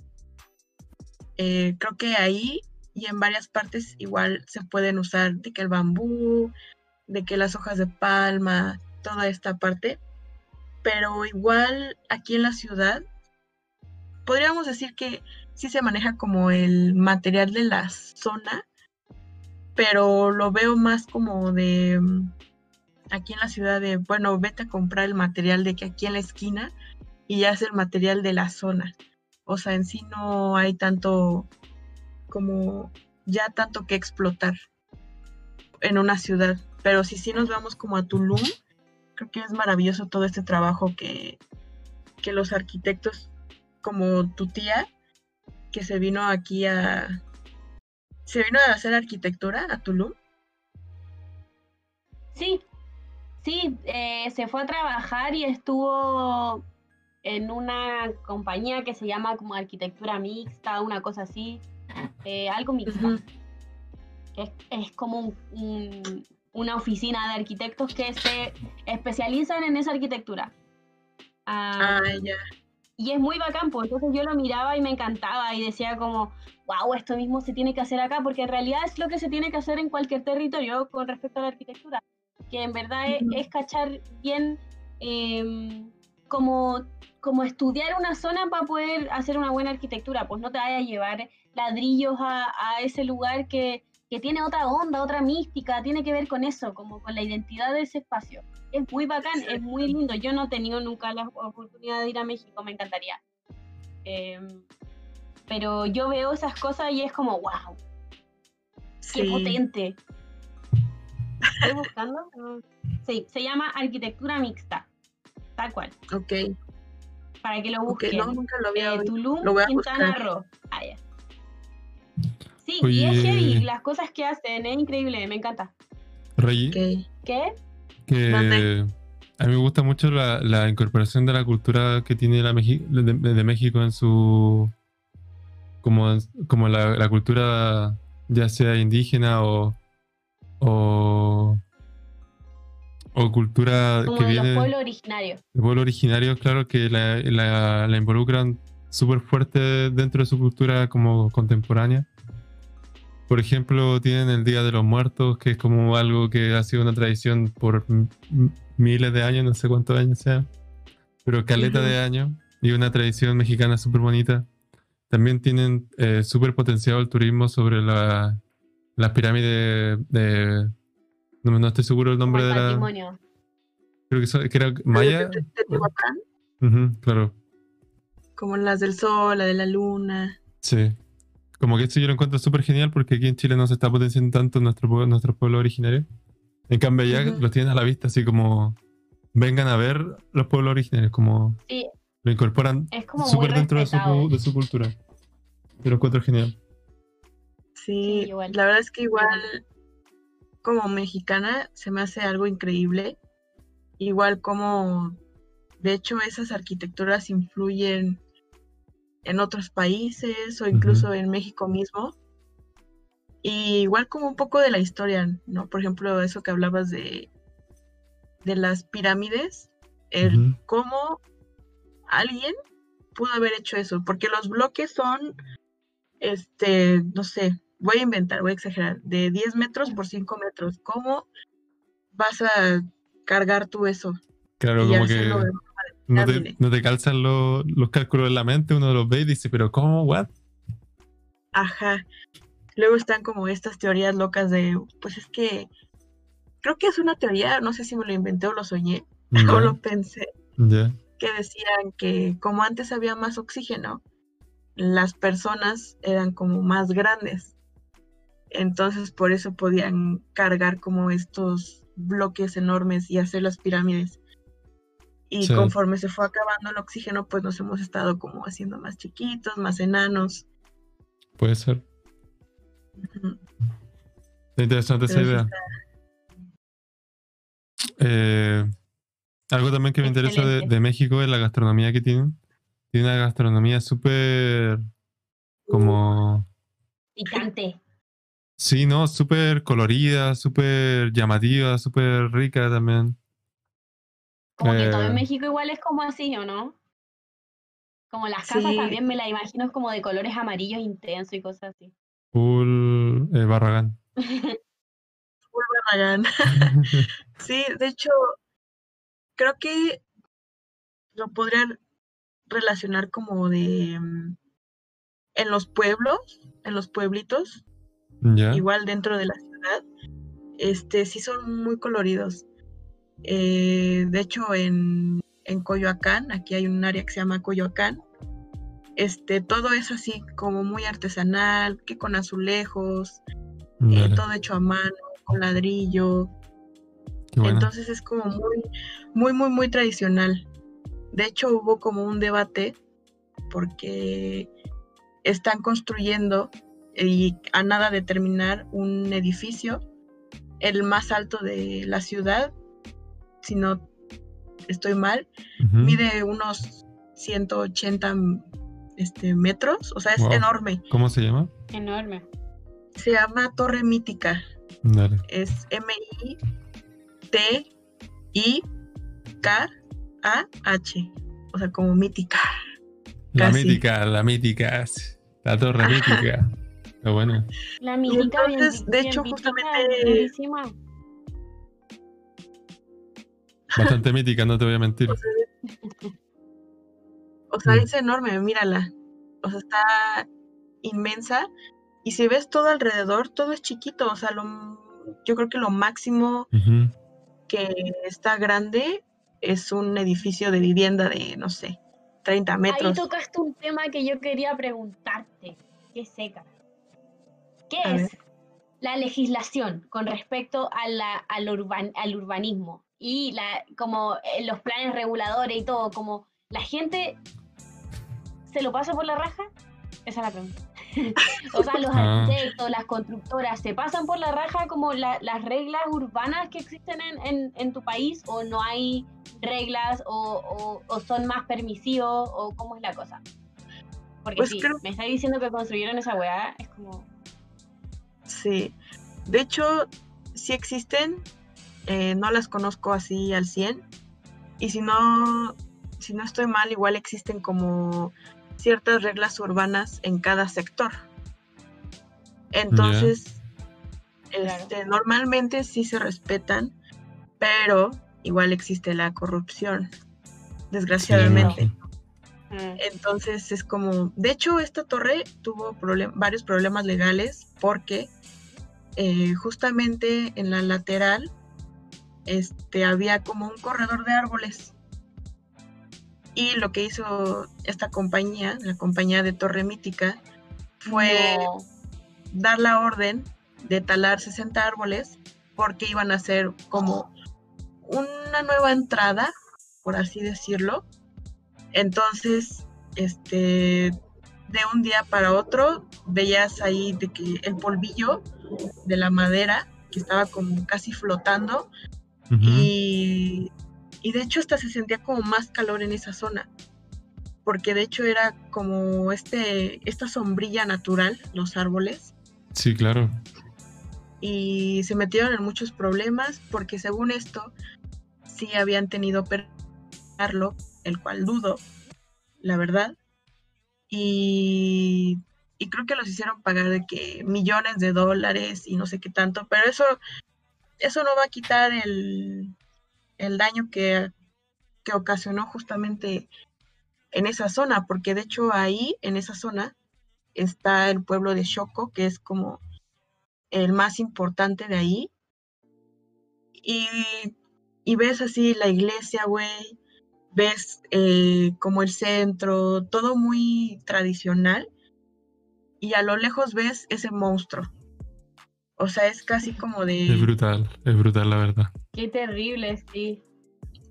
Eh, creo que ahí y en varias partes igual se pueden usar de que el bambú, de que las hojas de palma, toda esta parte. Pero igual aquí en la ciudad podríamos decir que sí se maneja como el material de la zona, pero lo veo más como de mm, aquí en la ciudad de, bueno, vete a comprar el material de que aquí en la esquina y ya es el material de la zona. O sea, en sí no hay tanto como ya tanto que explotar en una ciudad. Pero si sí nos vamos como a Tulum, creo que es maravilloso todo este trabajo que, que los arquitectos como tu tía, que se vino aquí a... Se vino a hacer arquitectura a Tulum. Sí, sí, eh, se fue a trabajar y estuvo en una compañía que se llama como arquitectura mixta, una cosa así, eh, algo. Ujú. que es, es como un- un- una oficina de arquitectos que se especializan en esa arquitectura. Ah, Ah, y es muy bacán, pues entonces yo lo miraba y me encantaba y decía como, wow, esto mismo se tiene que hacer acá, porque en realidad es lo que se tiene que hacer en cualquier territorio con respecto a la arquitectura, que en verdad es, es cachar bien em, como, como estudiar una zona para poder hacer una buena arquitectura, pues no te vayas a llevar ladrillos a, a ese lugar que, que tiene otra onda, otra mística, tiene que ver con eso, como con la identidad de ese espacio. Es muy bacán, es muy lindo. Yo no he tenido nunca la oportunidad de ir a México, me encantaría. Em, pero yo veo esas cosas y es como, wow, qué Sí. potente. Estoy buscando. Sí, se llama arquitectura mixta, tal cual, Ok, para que lo busquen. no, nunca lo había Eh. Tulum, Lo voy a Quintana. Roo. Ah, ya. Sí, y es Oye. heavy, las cosas que hacen, es increíble, me encanta. Reggie, Ok. ¿Qué? que ¿Dónde? a mí me gusta mucho la, la incorporación de la cultura que tiene la Meji- de, de México en su. como, como la, la cultura ya sea indígena o. o, o cultura Como que de viene los pueblos originarios. de pueblos originarios, claro, que la, la- la involucran súper fuerte dentro de su cultura como contemporánea. Por ejemplo, tienen el Día de los Muertos, que es como algo que ha sido una tradición por miles de años, no sé cuántos años sea, pero caleta de años, y una tradición mexicana súper bonita. también tienen eh, súper potenciado el turismo sobre la, las pirámides de... No, no estoy seguro el nombre el de la... patrimonio. Creo que, so- que era Maya. De claro, como las del sol, la de la luna. sí. Como que esto yo lo encuentro súper genial porque aquí en Chile no se está potenciando tanto nuestro, nuestro pueblo originario. En cambio allá Ujú. los tienen a la vista así como vengan a ver los pueblos originarios, como Sí, lo incorporan súper dentro de su, de su cultura. Yo lo encuentro genial. Sí, Sí, igual. la verdad es que igual como mexicana se me hace algo increíble. Igual como, de hecho, esas arquitecturas influyen en otros países o incluso en México mismo. Y igual como un poco de la historia, ¿no? Por ejemplo, eso que hablabas de, de las pirámides, el cómo alguien pudo haber hecho eso, porque los bloques son, este, no sé, voy a inventar, voy a exagerar, de 10 metros por 5 metros. ¿Cómo vas a cargar tú eso? Claro, y como que no te, pirámide. no te calzan los, los cálculos en la mente, uno los ve y dice, pero ¿cómo? ¿What? Ajá. Luego están como estas teorías locas de, pues es que creo que es una teoría, no sé si me lo inventé o lo soñé o lo pensé, que decían que como antes había más oxígeno, las personas eran como más grandes. Entonces por eso podían cargar como estos bloques enormes y hacer las pirámides. Y Sí. conforme se fue acabando el oxígeno, pues nos hemos estado como haciendo más chiquitos, más enanos. Puede ser. Interesante esa Pero idea. Eh, algo también que me interesa de, México es la gastronomía que tienen. Tiene una gastronomía súper como... Picante. Sí, ¿no? Súper colorida, súper llamativa, súper rica también. Como que todo Eh. en México igual es como así, ¿o no? Como las casas Sí. también me la imagino es como de colores amarillos intensos y cosas así. Full eh, Barragán. Full Barragán. Sí, de hecho, creo que lo podría relacionar como de mm, en los pueblos, en los pueblitos, ya. igual dentro de la ciudad, este sí son muy coloridos. Eh, de hecho, en, en Coyoacán, aquí hay un área que se llama Coyoacán, este, todo es así como muy artesanal, que con azulejos, eh, todo hecho a mano, con ladrillo. Entonces es como muy, muy, muy, muy tradicional. De hecho, hubo como un debate porque están construyendo y a nada de terminar un edificio, el más alto de la ciudad, si no estoy mal, mide unos 180 este, metros, o sea, es Wow. enorme. ¿Cómo se llama? Enorme. Se llama Torre Mítica. Dale. es M-I-T-I-K-A-H. O sea, como mítica. La Casi. mítica, la mítica. La torre Ajá. mítica. Bueno. La mítica bien, entonces, de bien hecho, justamente-. Bastante mítica, no te voy a mentir. O sea, Mm. es enorme, mírala. O sea, está inmensa. Y si ves todo alrededor, todo es chiquito. O sea, lo, yo creo que lo máximo que está grande es un edificio de vivienda de, no sé, 30 Ahí metros. tocaste un tema que yo quería preguntarte. Qué seca. ¿Qué A es ver. la legislación con respecto a la, al, urban- al urbanismo y la, como eh, los planes reguladores y todo? Como la gente se lo pasa por la raja? Esa es la pregunta. o sea, los Ah. arquitectos, las constructoras, ¿se pasan por la raja como la- las reglas urbanas que existen en, en- en tu país o no hay reglas o, o- o son más permisivos o cómo es la cosa? Porque Pues si creo- me está diciendo que construyeron esa weá, es como... Sí. De hecho, sí existen. Eh, no las conozco así al 100. Y si no, si no estoy mal, igual existen como ciertas reglas urbanas en cada sector. Entonces, este, normalmente sí se respetan, pero igual existe la corrupción, desgraciadamente. Entonces es como, de hecho esta torre tuvo problem- varios problemas legales porque eh, justamente en la lateral este, había como un corredor de árboles. Y lo que hizo esta compañía, la compañía de Torre Mítica, fue No. dar la orden de talar 60 árboles porque iban a hacer como una nueva entrada, por así decirlo. Entonces, este, de un día para otro, veías ahí de que el polvillo de la madera, que estaba como casi flotando, Y, y de hecho hasta se sentía como más calor en esa zona, porque de hecho era como este, esta sombrilla natural, los árboles, Sí, claro. y se metieron en muchos problemas porque según esto sí habían tenido perderlo, el cual dudo, la verdad. Y, y creo que los hicieron pagar de que millones de dólares y no sé qué tanto, pero eso, eso no va a quitar el, el daño que, que ocasionó justamente en esa zona, porque de hecho ahí, en esa zona, está el pueblo de Shoko, que es como el más importante de ahí. Y, y ves así la iglesia, güey. Ves eh, como el centro, todo muy tradicional. Y a lo lejos ves ese monstruo. O sea, es casi como Es de... brutal, es brutal la verdad. Qué terrible, sí.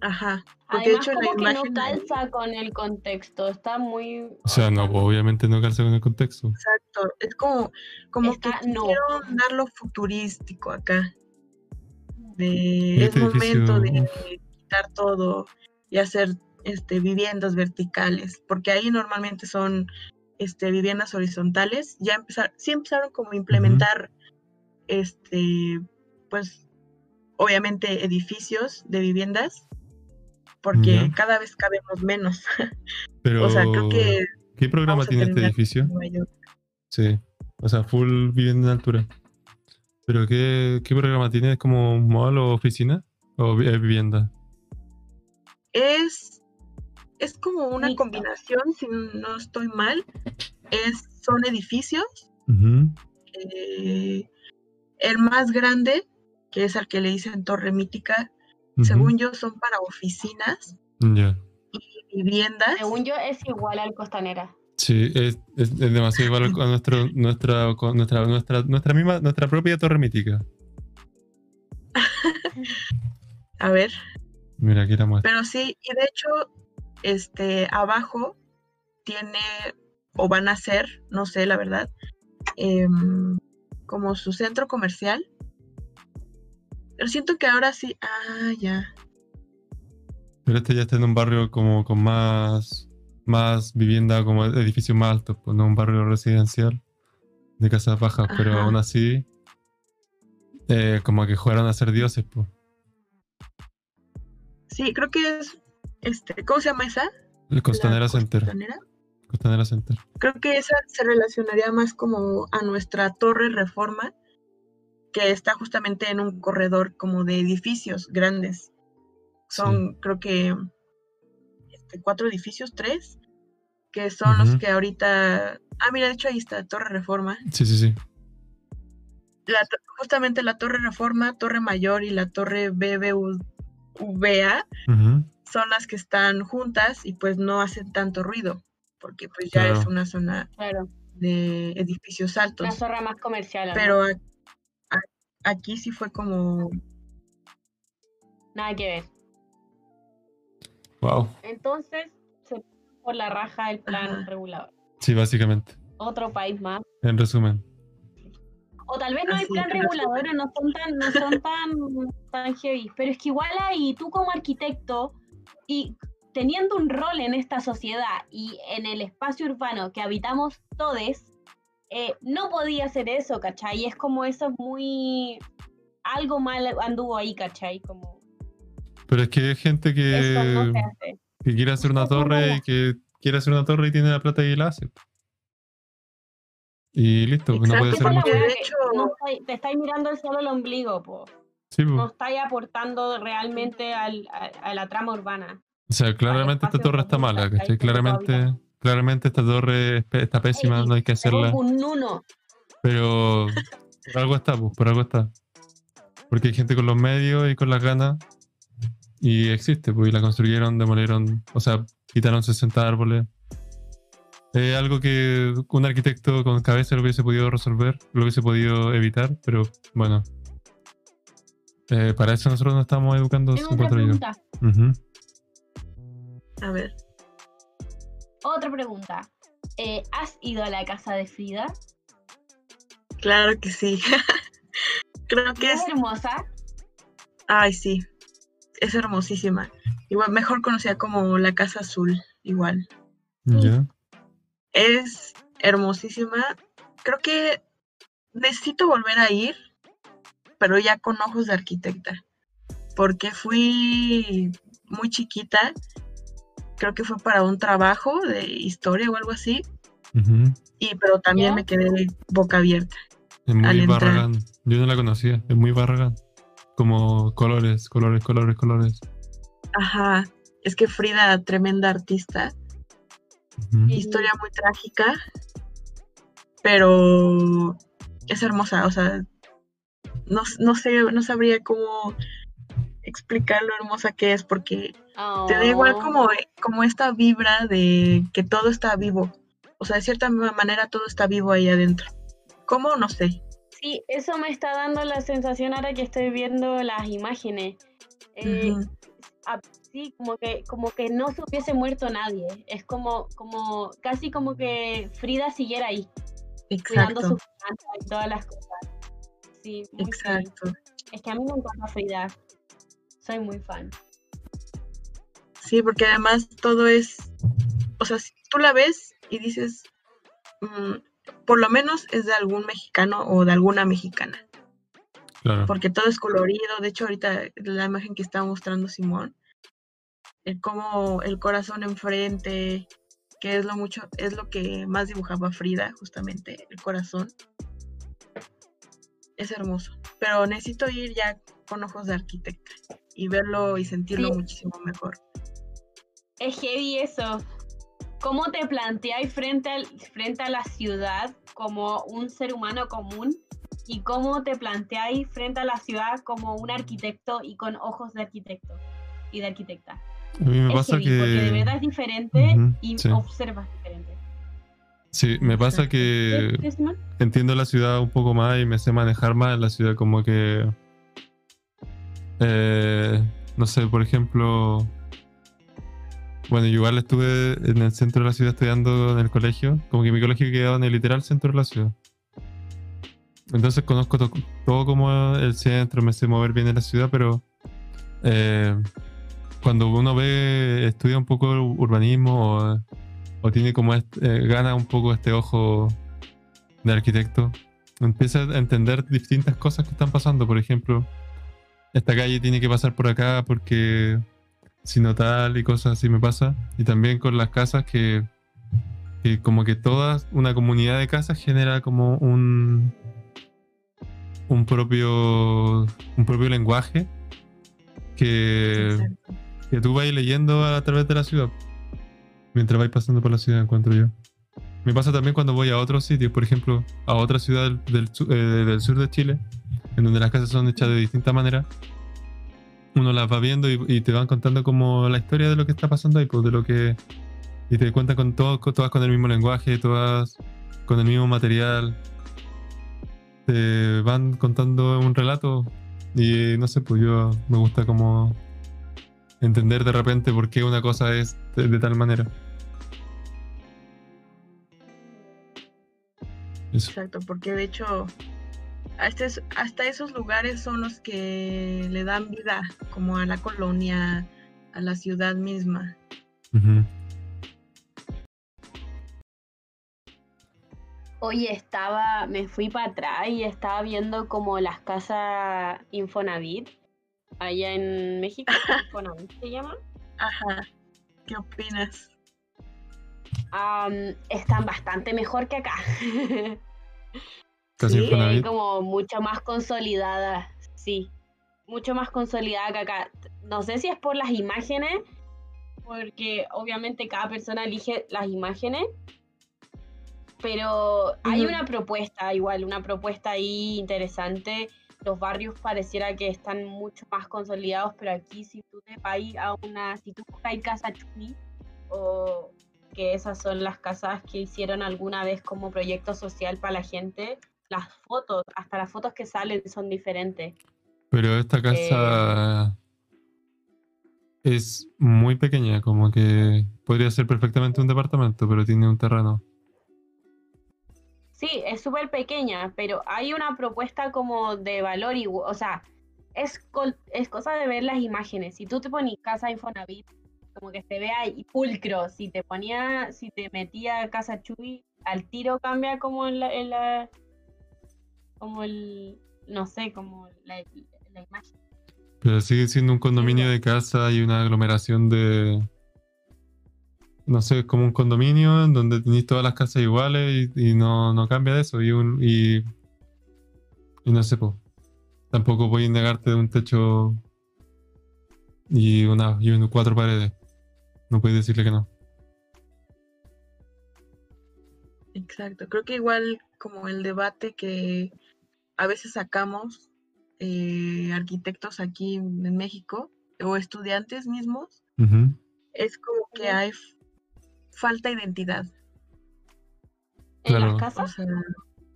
Ajá. Porque Además, de hecho la no calza con el contexto. Está muy. O sea, no, obviamente no calza con el contexto. Exacto. Es como, como Está- que no. quisieron darlo futurístico acá. De, es Este momento de quitar todo y hacer este, viviendas verticales, porque ahí normalmente son este, viviendas horizontales. Ya empezaron, sí empezaron como a implementar, este, pues, obviamente edificios de viviendas, porque Ya. cada vez cabemos menos. Pero, o sea, creo que ¿qué programa tiene este edificio? en Nueva York. Sí, o sea, full vivienda en altura. ¿Pero qué, qué programa tiene? ¿Es como un mall o oficina? ¿O eh, vivienda? Es, es como una combinación, si no estoy mal. Es, son edificios. Eh, el más grande, que es al que le dicen Torre Mítica, según yo son para oficinas y viviendas. Según yo, es igual al Costanera. Sí, es, es- es demasiado igual a nuestro, nuestra, nuestra, nuestra, nuestra misma, nuestra propia torre mítica. A ver, Mira, aquí la muestra. pero sí, y de hecho, este, abajo tiene, o van a ser, no sé, la verdad, em, como su centro comercial. Pero siento que ahora sí, ah, ya. Pero este ya está en un barrio como con más, más vivienda, como edificios más altos, pues no un barrio residencial de casas bajas, pero aún así, eh, como que jugaron a ser dioses, pues. Sí, creo que es, este, ¿cómo se llama esa? El Costanera La Center. Costanera. Costanera Center. Creo que esa se relacionaría más como a nuestra torre reforma, que está justamente en un corredor como de edificios grandes. Son, creo que, este, cuatro edificios, tres, que son los que ahorita... Ah, mira, de hecho ahí está, Torre Reforma. Sí, sí, sí. La justamente la Torre Reforma, Torre Mayor y la Torre BBVA Ujú. son las que están juntas y pues no hacen tanto ruido, porque pues ya es una zona Claro. de edificios altos. Una zorra más comercial. ¿o no? pero a- a- aquí sí fue como Nada que ver. Wow. Entonces, se por la raja el plan Ajá. regulador. Sí, básicamente. Otro país más. En resumen. O tal vez no hay plan regulador, no son tan, no son tan, tan heavy. Pero es que igual ahí, tú como arquitecto, y teniendo un rol en esta sociedad y en el espacio urbano que habitamos todos, eh, no podía hacer eso, ¿cachai? Y es como eso es muy... Algo mal anduvo ahí, ¿cachai? Como Pero es que hay gente no que, hace. que quiere hacer una no torre y que quiere hacer una torre y tiene la plata y la hace. Y listo, pues no Exacto, puede hacer mucho. de hecho- estáis- te estáis mirando el solo el ombligo, po. Sí, no estáis aportando realmente al- a, a la trama urbana. O sea, claramente esta torre está mala, ¿cachai? Claramente, claramente esta torre está pésima, no hay que hacerla. un uno. Pero por algo está, pues, por algo está. Porque hay gente con los medios y con las ganas. Y existe, pues, y la construyeron, demolieron, o sea, quitaron 60 árboles. Es algo que un arquitecto con cabeza lo hubiese podido resolver, lo hubiese podido evitar, pero bueno. Eh, para eso nosotros nos estamos educando, Tengo otra encuentro yo. pregunta. A ver. Otra pregunta. Eh, ¿Has ido a la casa de Frida? Claro que sí. Creo que ¿Es es. hermosa? Ay, sí. Es hermosísima. Igual, mejor conocida como la Casa Azul. Igual. Ya. Es hermosísima. Creo que necesito volver a ir, pero ya con ojos de arquitecta. Porque fui muy chiquita. Creo que fue para un trabajo de historia o algo así. Y pero también ¿Ya? me quedé boca abierta. Es muy entrar. Barragán. Yo no la conocía, es muy Barragán. Como colores, colores, colores, colores. Ajá. Es que Frida, tremenda artista. Historia muy trágica, pero es hermosa, o sea, no, no sé, no sabría cómo explicar lo hermosa que es, porque te da igual Oh. como, como esta vibra de que todo está vivo, o sea, de cierta manera todo está vivo ahí adentro. ¿Cómo? No sé. Sí, eso me está dando la sensación ahora que estoy viendo las imágenes. Eh, Sí, como que, como que no se hubiese muerto nadie. Es como, como, casi como que Frida siguiera ahí, cuidando Exacto, sus plantas y todas las cosas. Sí, exacto. Es que a mí me encanta Frida. Soy muy fan. Sí, porque además todo es, o sea, si tú la ves y dices, mm, por lo menos es de algún mexicano o de alguna mexicana. Claro. porque todo es colorido. De hecho, ahorita la imagen que estaba mostrando Simón, el cómo el corazón enfrente, que es lo mucho, es lo que más dibujaba Frida, justamente, el corazón. Es hermoso. Pero necesito ir ya con ojos de arquitecta y verlo y sentirlo Sí. muchísimo mejor. Es heavy eso. ¿Cómo te planteáis frente, al, frente a la ciudad como un ser humano común? ¿Y cómo te planteáis frente a la ciudad como un arquitecto y con ojos de arquitecto y de arquitecta? A mí me es pasa heavy, porque de que. verdad es diferente y sí. observas diferente. Sí, me pasa que entiendo la ciudad un poco más y me sé manejar más en la ciudad, como que. Eh, no sé, por ejemplo. Bueno, yo igual estuve en el centro de la ciudad estudiando en el colegio, como que mi colegio quedaba en el literal centro de la ciudad. Entonces conozco to- todo como el centro, me sé mover bien en la ciudad, pero eh, cuando uno ve, estudia un poco el urbanismo o, tiene como eh, gana un poco este ojo de arquitecto, empieza a entender distintas cosas que están pasando. Por ejemplo, esta calle tiene que pasar por acá porque si no tal y cosas así me pasa. Y también con las casas que, que como que toda una comunidad de casas genera como un un propio un propio lenguaje que, que tú vas leyendo a través de la ciudad. Mientras vais pasando por la ciudad encuentro yo. Me pasa también cuando voy a otros sitios por ejemplo a otra ciudad del, del eh, del sur de Chile en donde las casas son hechas de distinta manera uno las va viendo y, te van contando como la historia de lo que está pasando ahí pues de lo que y te cuentan con todo, con- todas con el mismo lenguaje todas con el mismo material te van contando un relato y no sé, pues yo me gusta como entender de repente por qué una cosa es de, tal manera. Exacto, porque de hecho hasta, es- hasta esos lugares son los que le dan vida como a la colonia, a la ciudad misma. Ujú. Oye, estaba, me fui para atrás y estaba viendo como las casas Infonavit allá en México. Infonavit se llama. Ajá. ¿Qué opinas? Am, están bastante mejor que acá. Sí, como mucho más consolidadas, sí. Mucho más consolidada que acá. No sé si es por las imágenes, porque obviamente cada persona elige las imágenes, pero hay Ujú. una propuesta igual, una propuesta ahí interesante. Los barrios pareciera que están mucho más consolidados, pero aquí si tú te vas a una, si tú buscas casa Chuni, o que esas son las casas que hicieron alguna vez como proyecto social para la gente, las fotos, hasta las fotos que salen son diferentes. Pero esta casa es muy pequeña, como que podría ser perfectamente un departamento, pero tiene un terreno. Sí, es súper pequeña, pero hay una propuesta como de valor, y, o sea, es, es cosa de ver las imágenes. Si tú te pones casa Infonavit, como que se vea y pulcro. Si te ponía, si te metía casa Chuy, al tiro cambia como en la, en la- como el, no sé, como la, la imagen. Pero sigue siendo un condominio de casa y una aglomeración de. No sé, es como un condominio en donde tenéis todas las casas iguales y, y no, no cambia de eso. Y, un, y, y no sé, po. tampoco voy a negarte de un techo y, una, y un- cuatro paredes. No puedes decirle que no. Exacto. Creo que igual como el debate que a veces sacamos eh, arquitectos aquí en México o estudiantes mismos, es como que hay falta de identidad. En Claro. las O casas, sea,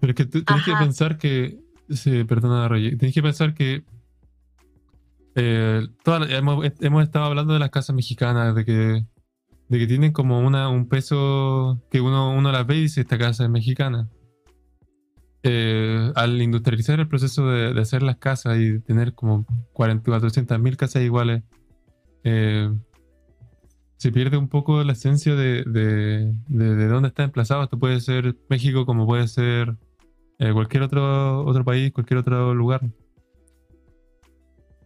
Pero es que tú tienes que pensar que. Sí, perdona, Roger. Tienes que pensar que. eh, toda hemos, hemos estado hablando de las casas mexicanas, de que, de que tienen como una, un peso que uno, uno las ve y dice: Esta casa es mexicana. Eh, al industrializar el proceso de, de hacer las casas y tener como 40, 400 mil casas iguales, eh, se pierde un poco la esencia de, de, de, de dónde está emplazado. Esto puede ser México como puede ser eh, cualquier otro, otro país, cualquier otro lugar.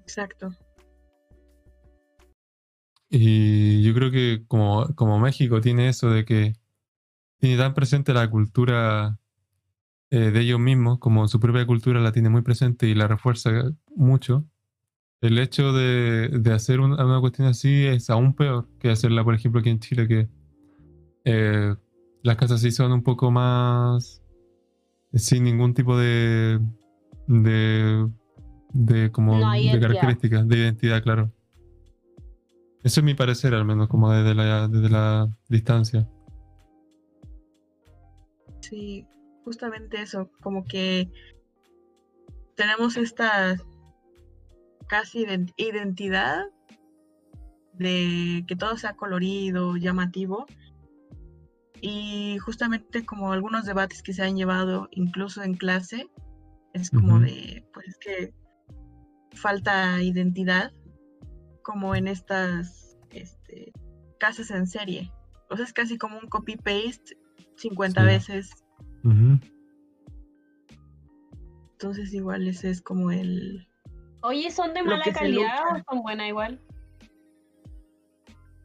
exacto. Y yo creo que como, como México tiene eso de que tiene tan presente la cultura eh, de ellos mismos, como su propia cultura la tiene muy presente y la refuerza mucho, el hecho de, de hacer un- una cuestión así es aún peor que hacerla, por ejemplo, aquí en Chile, que eh, las casas sí son un poco más sin ningún tipo de de, de como No de características, de identidad, claro. Eso es mi parecer, al menos, como desde la, desde la distancia. Sí, justamente eso, como que tenemos esta casi iden- identidad de que todo sea colorido, llamativo. Y justamente como algunos debates que se han llevado incluso en clase, es como de, pues que falta identidad, como en estas este, casas en serie. O sea, es casi como un copy-paste 50 Sí. veces Entonces igual ese es como el... oye, ¿son de mala calidad o son buenas igual?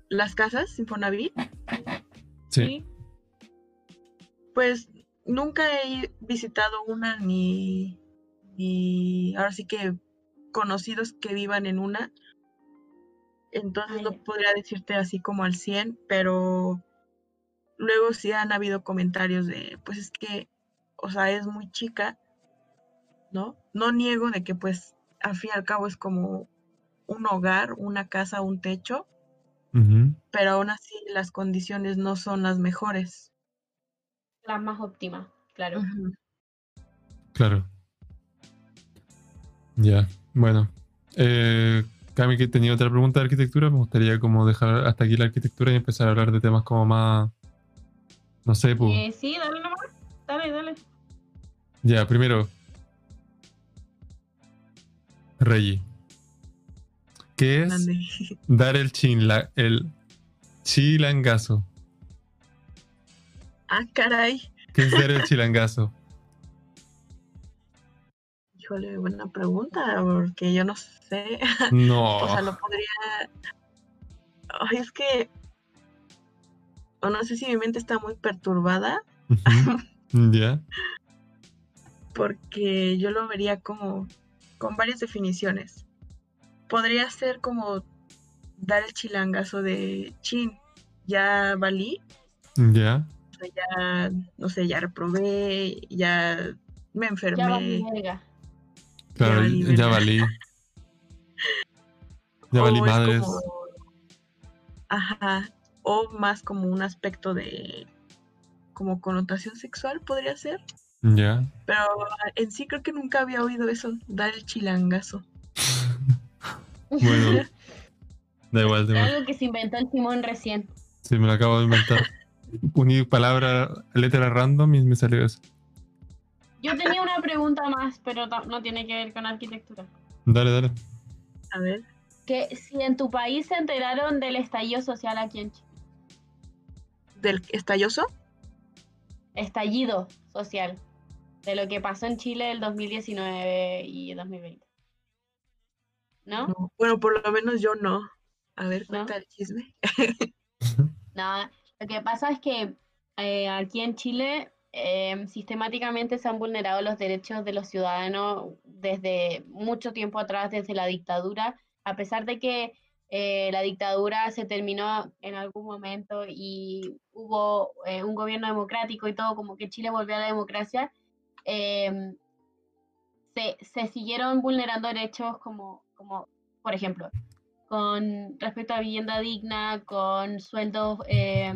Las casas, Infonavit, Sí. pues nunca he visitado una ni, ni ahora sí que conocidos que vivan en una. Entonces no podría decirte así como al 100, pero luego sí han habido comentarios de, pues es que, o sea, es muy chica, ¿no? No niego de que pues al fin y al cabo es como un hogar, una casa, un techo, pero aún así las condiciones no son las mejores. Las más óptimas, claro. Claro. Ya, bueno. Eh, Cami, que tenía otra pregunta de arquitectura. Me gustaría como dejar hasta aquí la arquitectura y empezar a hablar de temas como más... No sé, pues... Eh, sí, dale nomás. Dale, dale. Ya, primero. Reggie. ¿Qué es dar el chinla, el chilangazo? Ah, caray. ¿Qué es dar el chilangazo? Híjole, buena pregunta, porque yo no sé. No. O sea, lo podría. Ay, es que. O no sé si mi mente está muy perturbada. Ya. porque yo lo vería como con varias definiciones. Podría ser como dar el chilangazo de chin, ya valí, Ya. o sea, ya, no sé, ya reprobé, ya me enfermé. Ya valí verga. Claro, valí, ya valí. Ya valí es madres. como- Ajá. O más como un aspecto de como connotación sexual podría ser. Ya. Pero en sí creo que nunca había oído eso, dar el chilangazo. Bueno. Da igual, da igual. Algo que se inventó el Simón recién. Sí, me lo acabo de inventar. Uní palabra, letra random y me salió eso. Yo tenía una pregunta más, pero no tiene que ver con arquitectura. Dale, dale. A ver. Que si en tu país se enteraron del estallido social aquí en Chile. ¿Del estalloso? Estallido social. De lo que pasó en Chile el 2019 y 2020. ¿No? No. Bueno, por lo menos yo no. A ver, ¿No? cuenta el chisme. No, lo que pasa es que eh, aquí en Chile eh, sistemáticamente se han vulnerado los derechos de los ciudadanos desde mucho tiempo atrás, desde la dictadura, a pesar de que eh, la dictadura se terminó en algún momento y hubo eh, un gobierno democrático y todo, como que Chile volvió a la democracia, eh, se, se siguieron vulnerando derechos como, como, por ejemplo, con respecto a vivienda digna, con sueldos, eh,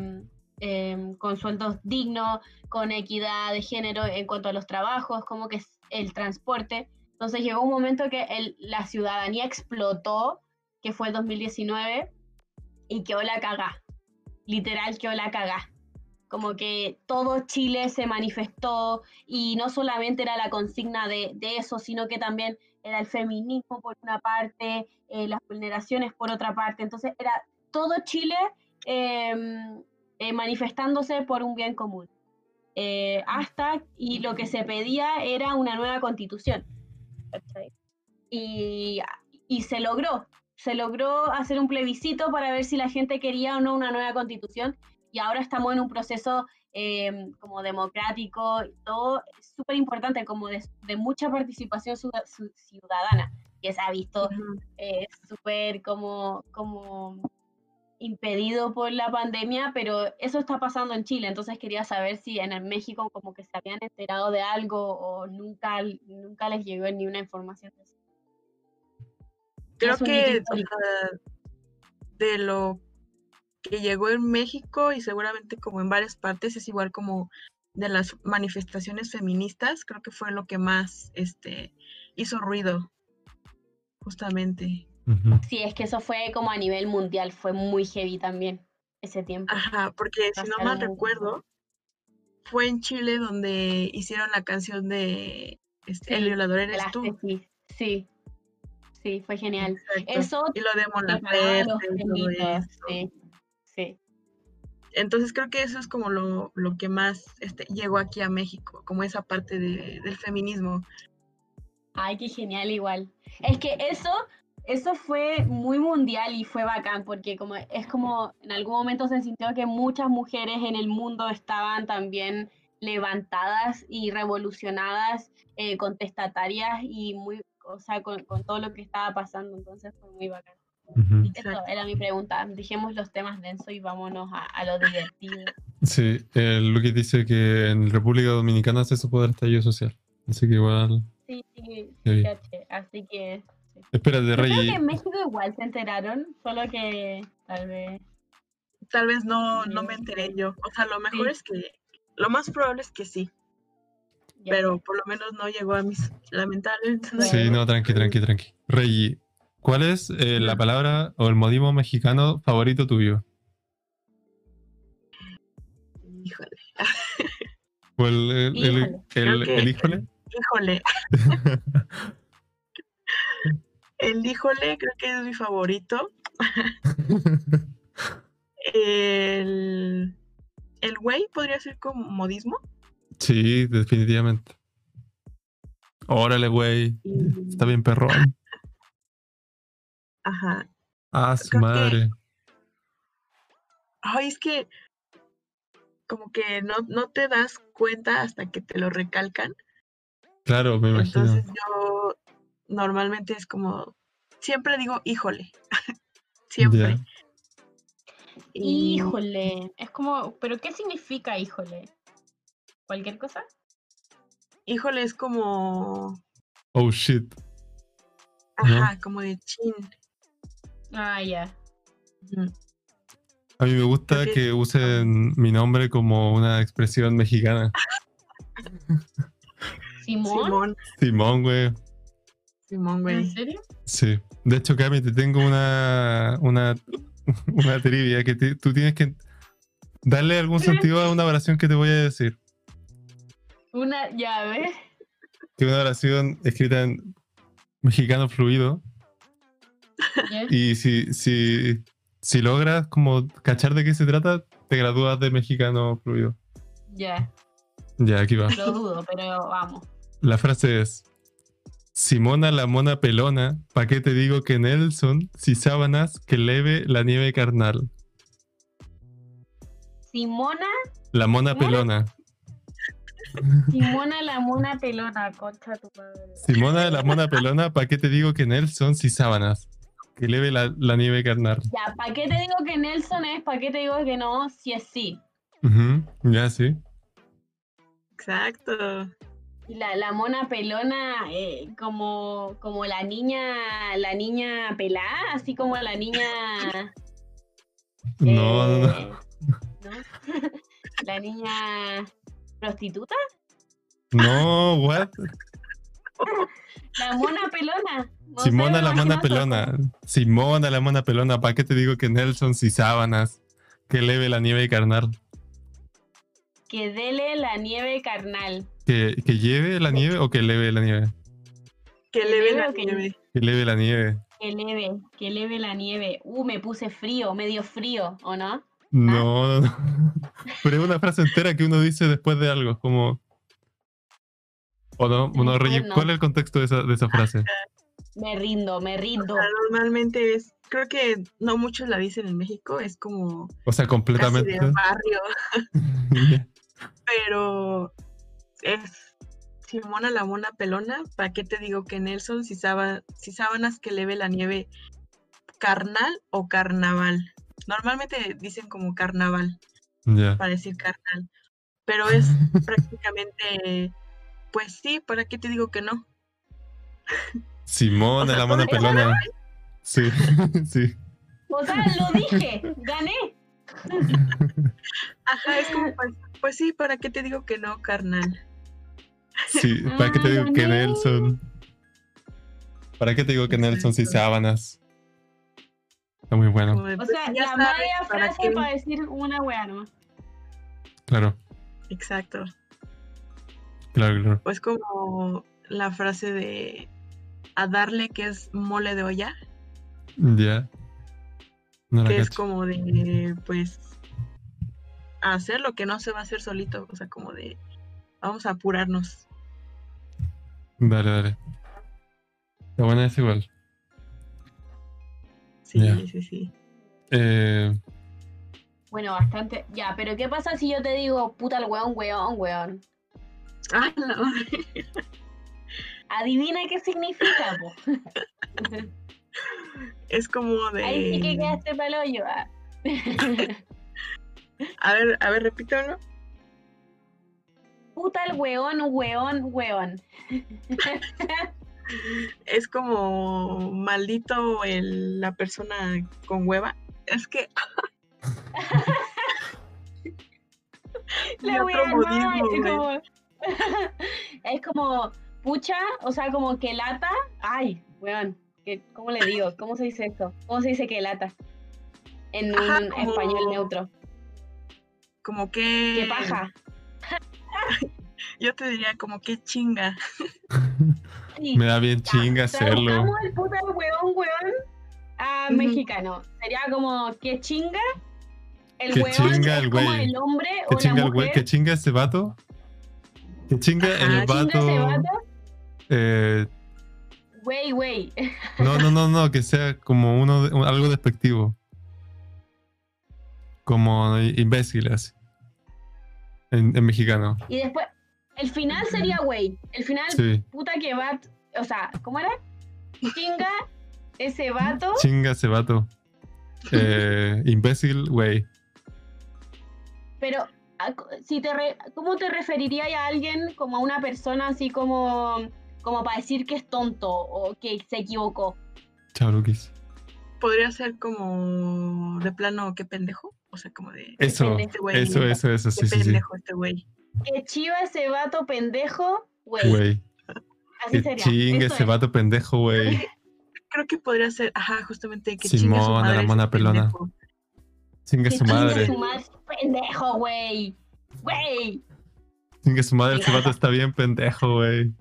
eh, con sueldos dignos, con equidad de género en cuanto a los trabajos, como que el transporte. Entonces llegó un momento que el- la ciudadanía explotó, que fue el 2019, y quedó la cagá. Literal quedó la cagá. Como que todo Chile se manifestó y no solamente era la consigna de, de eso, sino que también era el feminismo por una parte, eh, las vulneraciones por otra parte. Entonces era todo Chile eh, eh, manifestándose por un bien común. Eh, hasta, y lo que se pedía era una nueva constitución. Y, y se logró, se logró hacer un plebiscito para ver si la gente quería o no una nueva constitución. Y ahora estamos en un proceso eh, como democrático, todo súper importante, como de, de mucha participación ciudadana, que se ha visto eh, súper como, como impedido por la pandemia, pero eso está pasando en Chile, entonces quería saber si en el México como que se habían enterado de algo o nunca, nunca les llegó ni una información de eso. Creo que o histórico. sea, de lo que llegó en México y seguramente como en varias partes es igual como de las manifestaciones feministas, creo que fue lo que más este hizo ruido justamente. Sí, es que eso fue como a nivel mundial, fue muy heavy también ese tiempo. Ajá, porque si no mal recuerdo, fue en Chile donde hicieron la canción de este, El Sí, violador de eres tú. tesis. Sí, sí, fue genial. Eso Y lo de Mon preparaba los Laferte y todo temitas, eso. sí, sí. Entonces creo que eso es como lo, lo que más este, llegó aquí a México, como esa parte de- del feminismo. Ay, qué genial igual. Es que eso, eso fue muy mundial y fue bacán, porque como es como en algún momento se sintió que muchas mujeres en el mundo estaban también levantadas y revolucionadas, eh, contestatarias y muy, o sea, con, con todo lo que estaba pasando, entonces fue muy bacán. Ujú. Eso era mi pregunta. Dejemos los temas densos y vámonos a, a lo divertido. Sí, el Lucky dice que en República Dominicana se supo del estallido social. Así que igual. Sí, sí, caché. Así que sí. Espérate, Yo creo Rey. que en México igual se enteraron, solo que tal vez. Tal vez no, no Sí, me sí. enteré yo. O sea, lo mejor Sí. es que, lo más probable es que sí, pero por lo menos no llegó a mis, lamentablemente. no Sí, no, tranqui, tranqui, tranqui. Rey, ¿cuál es eh, la palabra o el modismo mexicano favorito tuyo? Híjole, ¿O el, el, el, Híjole. el híjole? híjole, el híjole creo que es mi favorito. El, el güey podría ser como modismo. Sí, definitivamente. Órale, güey. y- Está bien perrón. Ajá. Ah, su Creo que- madre. Ay, es que como que no, no te das cuenta hasta que te lo recalcan. Claro, me imagino. Entonces yo normalmente es como, siempre digo, híjole. siempre. Y Híjole, es como, pero ¿qué significa híjole? ¿Cualquier cosa? híjole, es como, Oh shit. ajá, como de chin. Ah, ya. A mí me gusta que- usen mi nombre como una expresión mexicana. ¿Simón? Simón, Simón, güey. Simón, ¿En güey. serio? Sí. De hecho, Cami, te tengo una, una, una trivia que te- tú tienes que darle algún sentido a una oración que te voy a decir. Una. Que es una oración escrita en mexicano fluido. Y si, si, si logras como cachar de qué se trata, te gradúas de mexicano fluido. Ya, Ya, aquí va. lo dudo, pero vamos. La frase es: Simona la mona pelona, ¿pa' qué te digo que Nelson? Si sábanas que leve la nieve carnal. Simona, La mona pelona. Simona la mona pelona, concha tu madre. Simona la mona pelona, ¿pa' qué te digo que Nelson? Si sábanas que leve la, la nieve carnal. Ya, ¿para qué te digo que Nelson es? ¿Para qué te digo que no? Si es sí. Ujú, Ya, sí. Exacto. Y la, la mona pelona, eh, como, como la niña, la niña pelada, así como la niña. No, no, no. eh, ¿no? la niña prostituta, No, what? la mona pelona. Simona la mona pelona. Simona la mona pelona, ¿pa' qué te digo que Nelson? Si sábanas que leve la nieve carnal. Que dele la nieve carnal. ¿Que, que lleve la nieve o que leve la nieve? Que Que le ve leve la o que- nieve. Que leve la nieve. Que leve, que leve la nieve. Uh, me puse frío, medio frío, ¿o no? No, no, no. Pero es una frase entera que uno dice después de algo, como... ¿O no? Después no, Rey, no. ¿Cuál es el contexto de esa, de esa frase? Me rindo, me rindo. O sea, normalmente es, creo que no muchos la dicen en México, es como O sea, casi completamente... de barrio, pero es Simona la mona pelona, ¿para qué te digo que Nelson si, saba- si sábanas que leve la nieve carnal o carnaval? Normalmente dicen como carnaval para decir carnal, pero es prácticamente, pues sí, ¿para qué te digo que no? Simona O sea, la mona eso- pelona. Sí, sí. O sea, lo dije, gané. Ajá, es como, pues, pues sí, ¿para qué te digo que no, carnal? Sí, ¿para qué te Ah, digo que. Nelson? ¿Para qué te digo que Nelson si Exacto. sábanas? Está muy bueno, O sea, ya la sabes media para frase qué. para decir una wea nomás. claro, Exacto. claro, claro. Pues como la frase de a darle que es mole de olla, Ya. No la que es cacho. como de, pues, hacer lo que no se va a hacer solito, o sea, como de, vamos a apurarnos. Dale, dale. Está buena es igual. Sí, Ya. sí, sí. Eh, Bueno, bastante. Ya, pero ¿qué pasa si yo te digo puta el weón, weón, weón? Ah. Adivina qué significa, po. Es como de... Ahí sí que quedaste palo yo. ah. A ver, a ver, repítelo. Puta el weón, weón, weón. Es como maldito el, la persona con hueva. Es que La Y otro wea no, modismo, es como. es como pucha, o sea, como que lata. Ay, weón, que, ¿cómo le digo? ¿Cómo se dice esto? ¿Cómo se dice que lata? En un Ajá, como- español neutro. como que... ¿Qué paja? Yo te diría como que chinga. Sí. me da bien chinga hacerlo. Traducamos el puta weón, weón a Ujú. mexicano. Sería como que chinga el Que weón chinga es el como güey. el hombre o la el güey, mujer. que chinga ese vato. Que chinga Ajá, el chinga ese vato. vato. eh, Güey, güey. no, no, no, no, que sea como uno de- un- algo despectivo. Como imbécil así. En, en mexicano. Y después, el final sería güey. El final, Sí. puta que va. O sea, ¿cómo era? Chinga ese vato. Chinga ese vato. eh, imbécil, güey. Pero, a- co- si te re- ¿cómo te referirías a alguien como a una persona así como, como para decir que es tonto o que se equivocó? Chao, Luquis. Podría ser como de plano, qué pendejo. O sea, como de. Eso, pendejo, este güey, eso, eso, eso, sí, sí, sí. pendejo este güey. Que chiva ese vato pendejo, güey. Así Que sería. chingue Eso ese es. vato pendejo, güey. Creo que podría ser, ajá, justamente que Simón, chingue su a la madre. ese mona pelona. pendejo. Chingue Que su chingue madre. su madre, pendejo, güey. Güey. Chingue su madre, ese vato está bien pendejo, güey.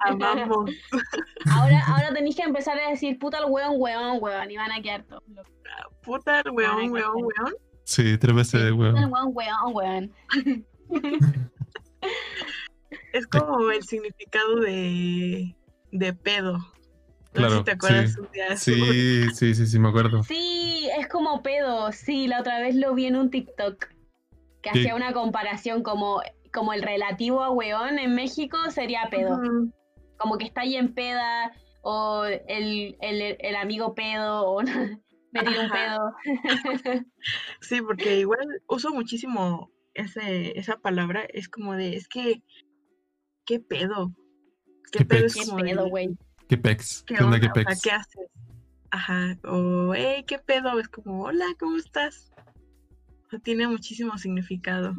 Amamos. Ahora, ahora tenéis que empezar a decir puta el weón, weón, weón. Y van a quedar todos locos. Puta, el weón, weón, weón. Sí, tres veces, Puta el weón. weón, weón, weón. Es como el significado de, de pedo. No sé Claro, si te acuerdas sí. un día de eso. Sí, sí, sí, sí, me acuerdo. Sí, es como pedo. Sí, la otra vez lo vi en un TikTok que ¿Qué? hacía una comparación como, como el relativo a weón en México sería pedo. Como que está ahí en peda o el, el, el amigo pedo o me tiró un pedo. Sí, porque igual uso muchísimo ese, esa palabra. Es como de, es que, ¿qué pedo? ¿Qué, ¿Qué pedo? pex? Es Qué como pedo, güey. ¿Qué pex? ¿qué ¿Qué onda, onda? qué O sea, pex? ¿qué haces? Ajá. O, hey, ¿qué pedo? Es como, hola, ¿cómo estás? O sea, tiene muchísimo significado.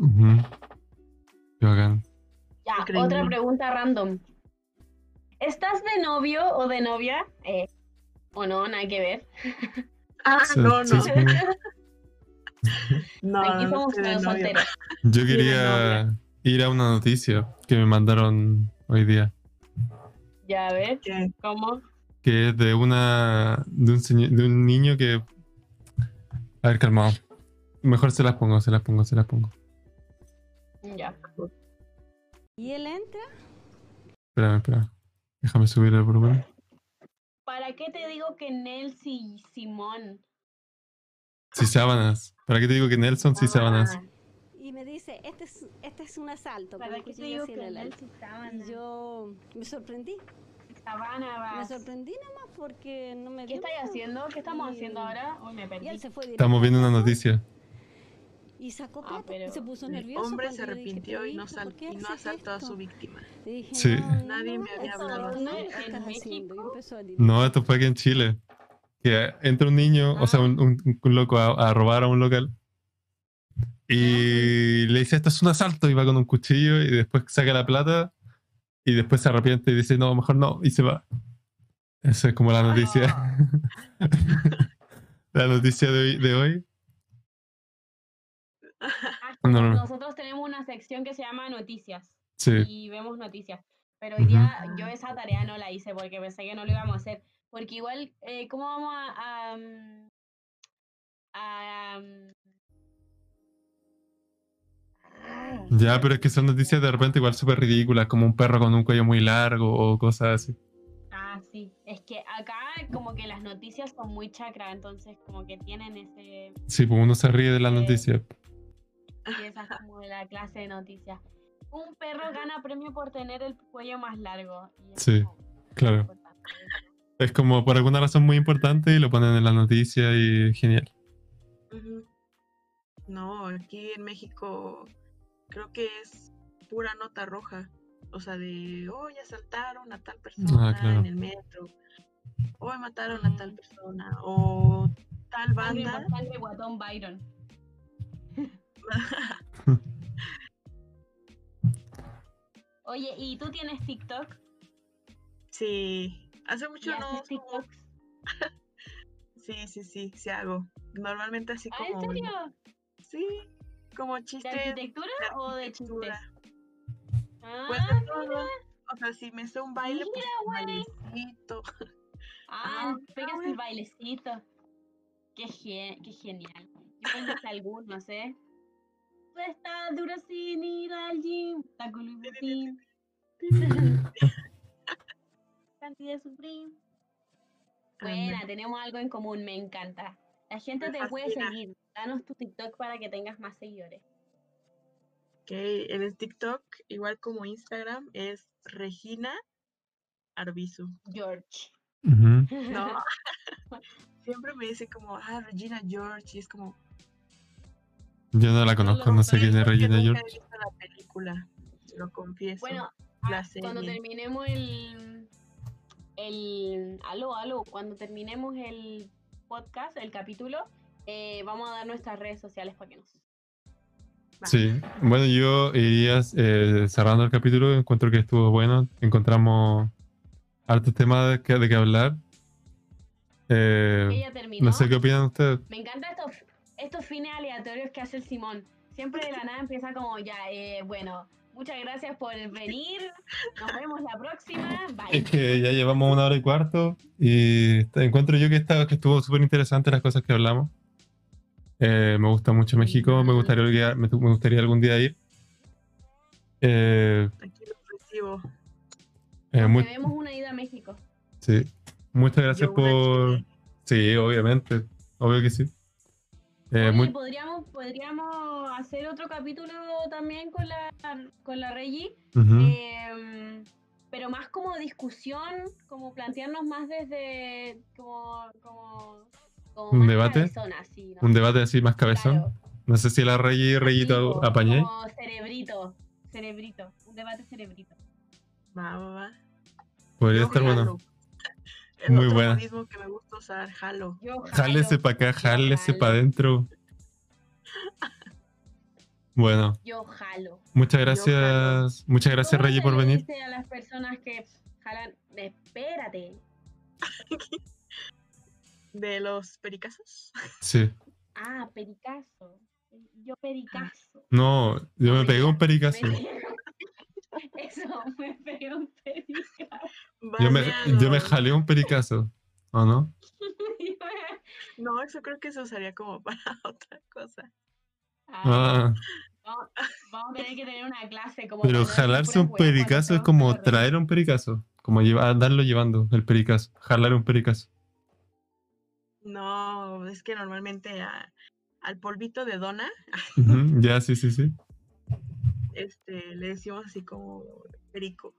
Ya, Increíble. otra pregunta random. ¿Estás de novio o de novia? Eh, o no, nada que ver. Ah, no, no. No, Aquí no, no somos estoy de todos novia. solteros. Yo quería ir a una noticia que me mandaron hoy día, Ya, a ver, ¿Qué? ¿cómo? que es de una de un, señor- de un niño que a ver, calmado. Mejor se las pongo, se las pongo, se las pongo. Ya. Y él entra Espérame, espérame. Déjame subir el volumen. ¿Para qué te digo que Nelsi y Simón? Sí, sábanas. ¿Para qué te digo que Nelson sí sábanas? Ah, y me dice, este es, este es un asalto. ¿Para qué te digo así que el. Nelsi Sábanas? Y yo me sorprendí. Sabana Me sorprendí nomás porque no me ¿Qué estáis haciendo? ¿Qué estamos Y- haciendo ahora? Uy, me Y perdí. él se fue Estamos viendo una noticia. Y sacó Ah, plata pero y se puso el nervioso. Hombre cuando se dije, arrepintió "Pero y no, sal- ¿por qué y no asaltó a esto?". su víctima. Dije, Sí. "No, Nadie no, me había hablado no, así. ¿qué ¿En estás haciendo?". México? Y empezó a No, esto fue aquí en Chile. Que entra un niño, o sea, un, un- un loco a, a robar a un local. Y le dice, esto es un asalto, y va con un cuchillo y después saca la plata y después se arrepiente y dice, no, mejor no, y se va. Esa es como la noticia. la noticia de hoy. De hoy. Ah, No, no, no. Nosotros tenemos una sección que se llama Noticias Sí. y vemos noticias. Pero hoy día yo esa tarea no la hice porque pensé que no lo íbamos a hacer. Porque igual, eh, ¿cómo vamos a... a, mm, a, mm, Ya, pero es que son noticias de repente igual súper ridículas, como un perro con un cuello muy largo o cosas así. Ah, sí. Es que acá como que las noticias son muy chacra, entonces como que tienen ese... Sí, pues uno se ríe de las Eh, noticias. Y esa es como de la clase de noticias. Un perro gana premio por tener el cuello más largo. y Sí, como claro. importante eso. Es como por alguna razón muy importante y lo ponen en la noticia y genial. No, aquí en México creo que es pura nota roja. O sea, de hoy asaltaron a tal persona Ah, claro. en el metro. Hoy mataron a tal persona. O tal banda. guatón Byron. Oye, ¿y tú tienes TikTok? sí. Hace ¿Y mucho no. TikToks? Sí, sí, sí, sí hago. Normalmente así ¿Ah, en como. serio? Sí, como ¿De chistes. arquitectura de o de chistes? arquitectura. Ah, Pues de todo. O sea, si me sé un baile, pues un Mira, bailecito. ah, Ah, pegas el bailecito. Qué, ge- qué genial. Yo tengo algunos, ¿eh? Tú estás duro sin ir al gym. Vuitton. Cantidad de Supreme. Buena, tenemos algo en común, me encanta. La gente Me te puede seguir. Danos tu TikTok para que tengas más seguidores. Ok, en el TikTok, igual como Instagram, es Regina Arbizu. George. No, siempre me dice como, ah, Regina George, y es como, Yo no la conozco, no sé quién es Regina nunca George. he visto la película, lo confieso. Bueno, la ah, cuando terminemos el. El aló, aló, cuando terminemos el podcast, el capítulo, eh, vamos a dar nuestras redes sociales para que nos. Va. Sí, bueno, yo iría eh, cerrando el capítulo, encuentro que estuvo bueno, encontramos hartos temas de que, de que hablar. Eh, Ella terminó. no sé qué opinan ustedes. Me encantan estos, estos fines aleatorios que hace el Simón. Siempre de la nada empieza como ya, eh, bueno, muchas gracias por venir. Nos vemos la próxima. Bye. Es que ya llevamos una hora y cuarto y encuentro yo que, está, que estuvo súper interesante las cosas que hablamos. Eh, me gusta mucho México, me gustaría, me, me gustaría algún día ir. Eh, Aquí lo recibo. eh, muy- una ida a México. sí. Muchas gracias por... Sí, obviamente, obvio que sí. Eh, Oye, muy- podríamos, podríamos hacer otro capítulo también con la, con la Regi, Ujú. em, pero más como discusión, como plantearnos más desde como, como, como ¿Un más debate? cabezón, así, ¿no? Un debate así más cabezón. Claro. No sé si la Rey y Reyito apañé. Como cerebrito, cerebrito, un debate cerebrito. Va, va, va. Podría estar bueno. El Muy otro buena. modismo que me gusta usar, jalo. Yo Jálese jalo, para acá, jálese para adentro. Bueno, Yo jalo. muchas jalo. gracias. Muchas gracias, ¿Cómo Rey, por venir. dice a las personas que jalan? Espérate. De los pericazos. Sí. Ah, pericazo. Yo pericazo. No, yo me pegué un pericazo. Me pegué- Eso, me pegué un pericazo. Yo me, yo me jalé un pericazo. ¿O no? No, eso creo que se usaría como para otra cosa. Ah, Ah, vamos, vamos a tener que tener una clase como. pero jalarse un pericazo es como traer un pericazo. Como llevar, andarlo llevando, el pericazo. Jalar un pericazo. No, es que normalmente a- al polvito de dona, Ya, sí, sí, sí. Este, le decimos así como perico.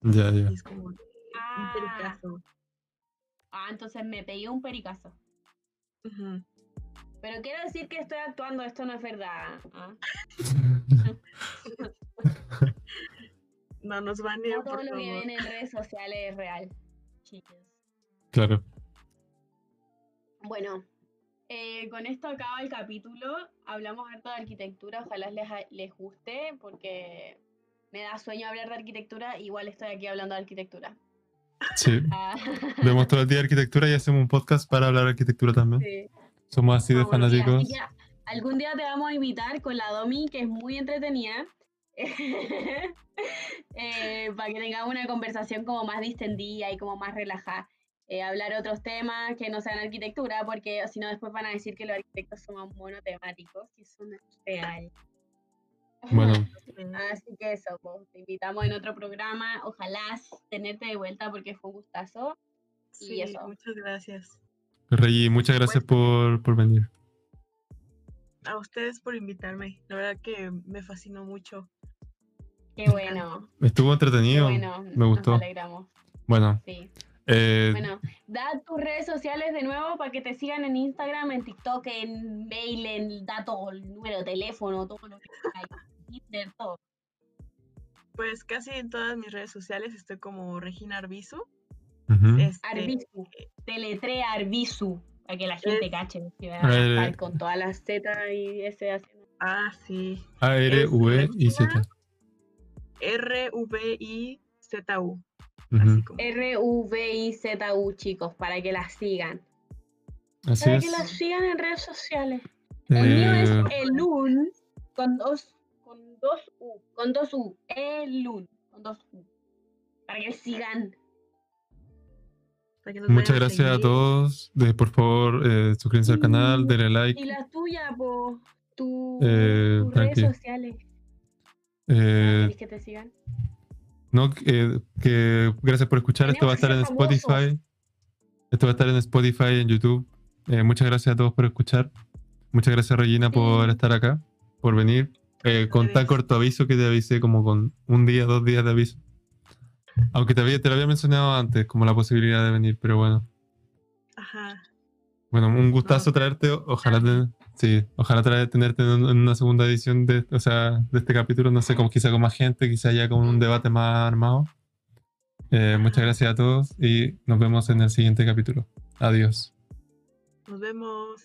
Ya, ya. y es como de Ah. un pericazo. Ah, entonces me pegué un pericazo. Pero quiero decir que estoy actuando, esto no es verdad. ¿ah? No nos van a No por todo lo que ven en redes sociales es real, chicos. Claro. Bueno, eh, con esto acaba el capítulo. Hablamos harto de arquitectura, ojalá les, les guste porque me da sueño hablar de arquitectura. Igual estoy aquí hablando de arquitectura. Sí. Ah, Vemos todo el día arquitectura y hacemos un podcast para hablar de arquitectura también. sí. Somos así de fanáticos. algún día te vamos a invitar con la Domi, que es muy entretenida, eh, para que tengamos una conversación como más distendida y como más relajada. Eh, hablar otros temas que no sean arquitectura, porque si no después van a decir que los arquitectos somos monotemáticos, y eso no es real. Bueno, Así que eso, pues, te invitamos en otro programa. Ojalá tenerte de vuelta porque fue un gustazo. Y eso. muchas gracias. Rey, muchas gracias por, por venir. A ustedes por invitarme. La verdad que me fascinó mucho. Qué bueno. Estuvo Qué entretenido. bueno. me gustó. Nos alegramos. Bueno, Sí. Eh, Bueno, da tus redes sociales de nuevo para que te sigan en Instagram, en TikTok, en mail, en datos, el número de teléfono, todo lo que hay. Tinder, todo. Pues casi en todas mis redes sociales estoy como Regina Arbizu. ujú. Este, Arbizu. Teletrea Arbizu. Para que la gente Es- cache. Eh. con todas las Z y S haciendo. Ah, sí. A, R, V y Z. R-V-I-Z-U. Ujú. R-U-V-I-Z-U, chicos, para que la sigan. Así Para es. que la sigan en redes sociales. El mío es Eh, Elun con dos, con dos U, con dos U, Elun, con dos U. Para que sigan. para que nos muchas gracias a seguir. todos. De, por favor, eh, suscríbanse al canal, Mm, denle Y like. la tuya, po, tu, Eh, tus redes sociales. Eh, ¿Querés que te sigan? No, que, que gracias por escuchar. Esto va a estar en Spotify. Esto va a estar en Spotify, en YouTube. Eh, muchas gracias a todos por escuchar. Muchas gracias, Regina, por estar acá, por venir. Eh, con tan corto aviso que te avisé, como con un día, dos días de aviso. Aunque te, había, te lo había mencionado antes, como la posibilidad de venir, pero bueno. Ajá. Bueno, un gustazo No. traerte. Ojalá, te- sí, ojalá traer, tenerte en, una segunda edición de, o sea, de este capítulo. No sé, como quizá con más gente, quizá ya con un debate más armado. Eh, muchas gracias a todos y nos vemos en el siguiente capítulo. Adiós. Nos vemos.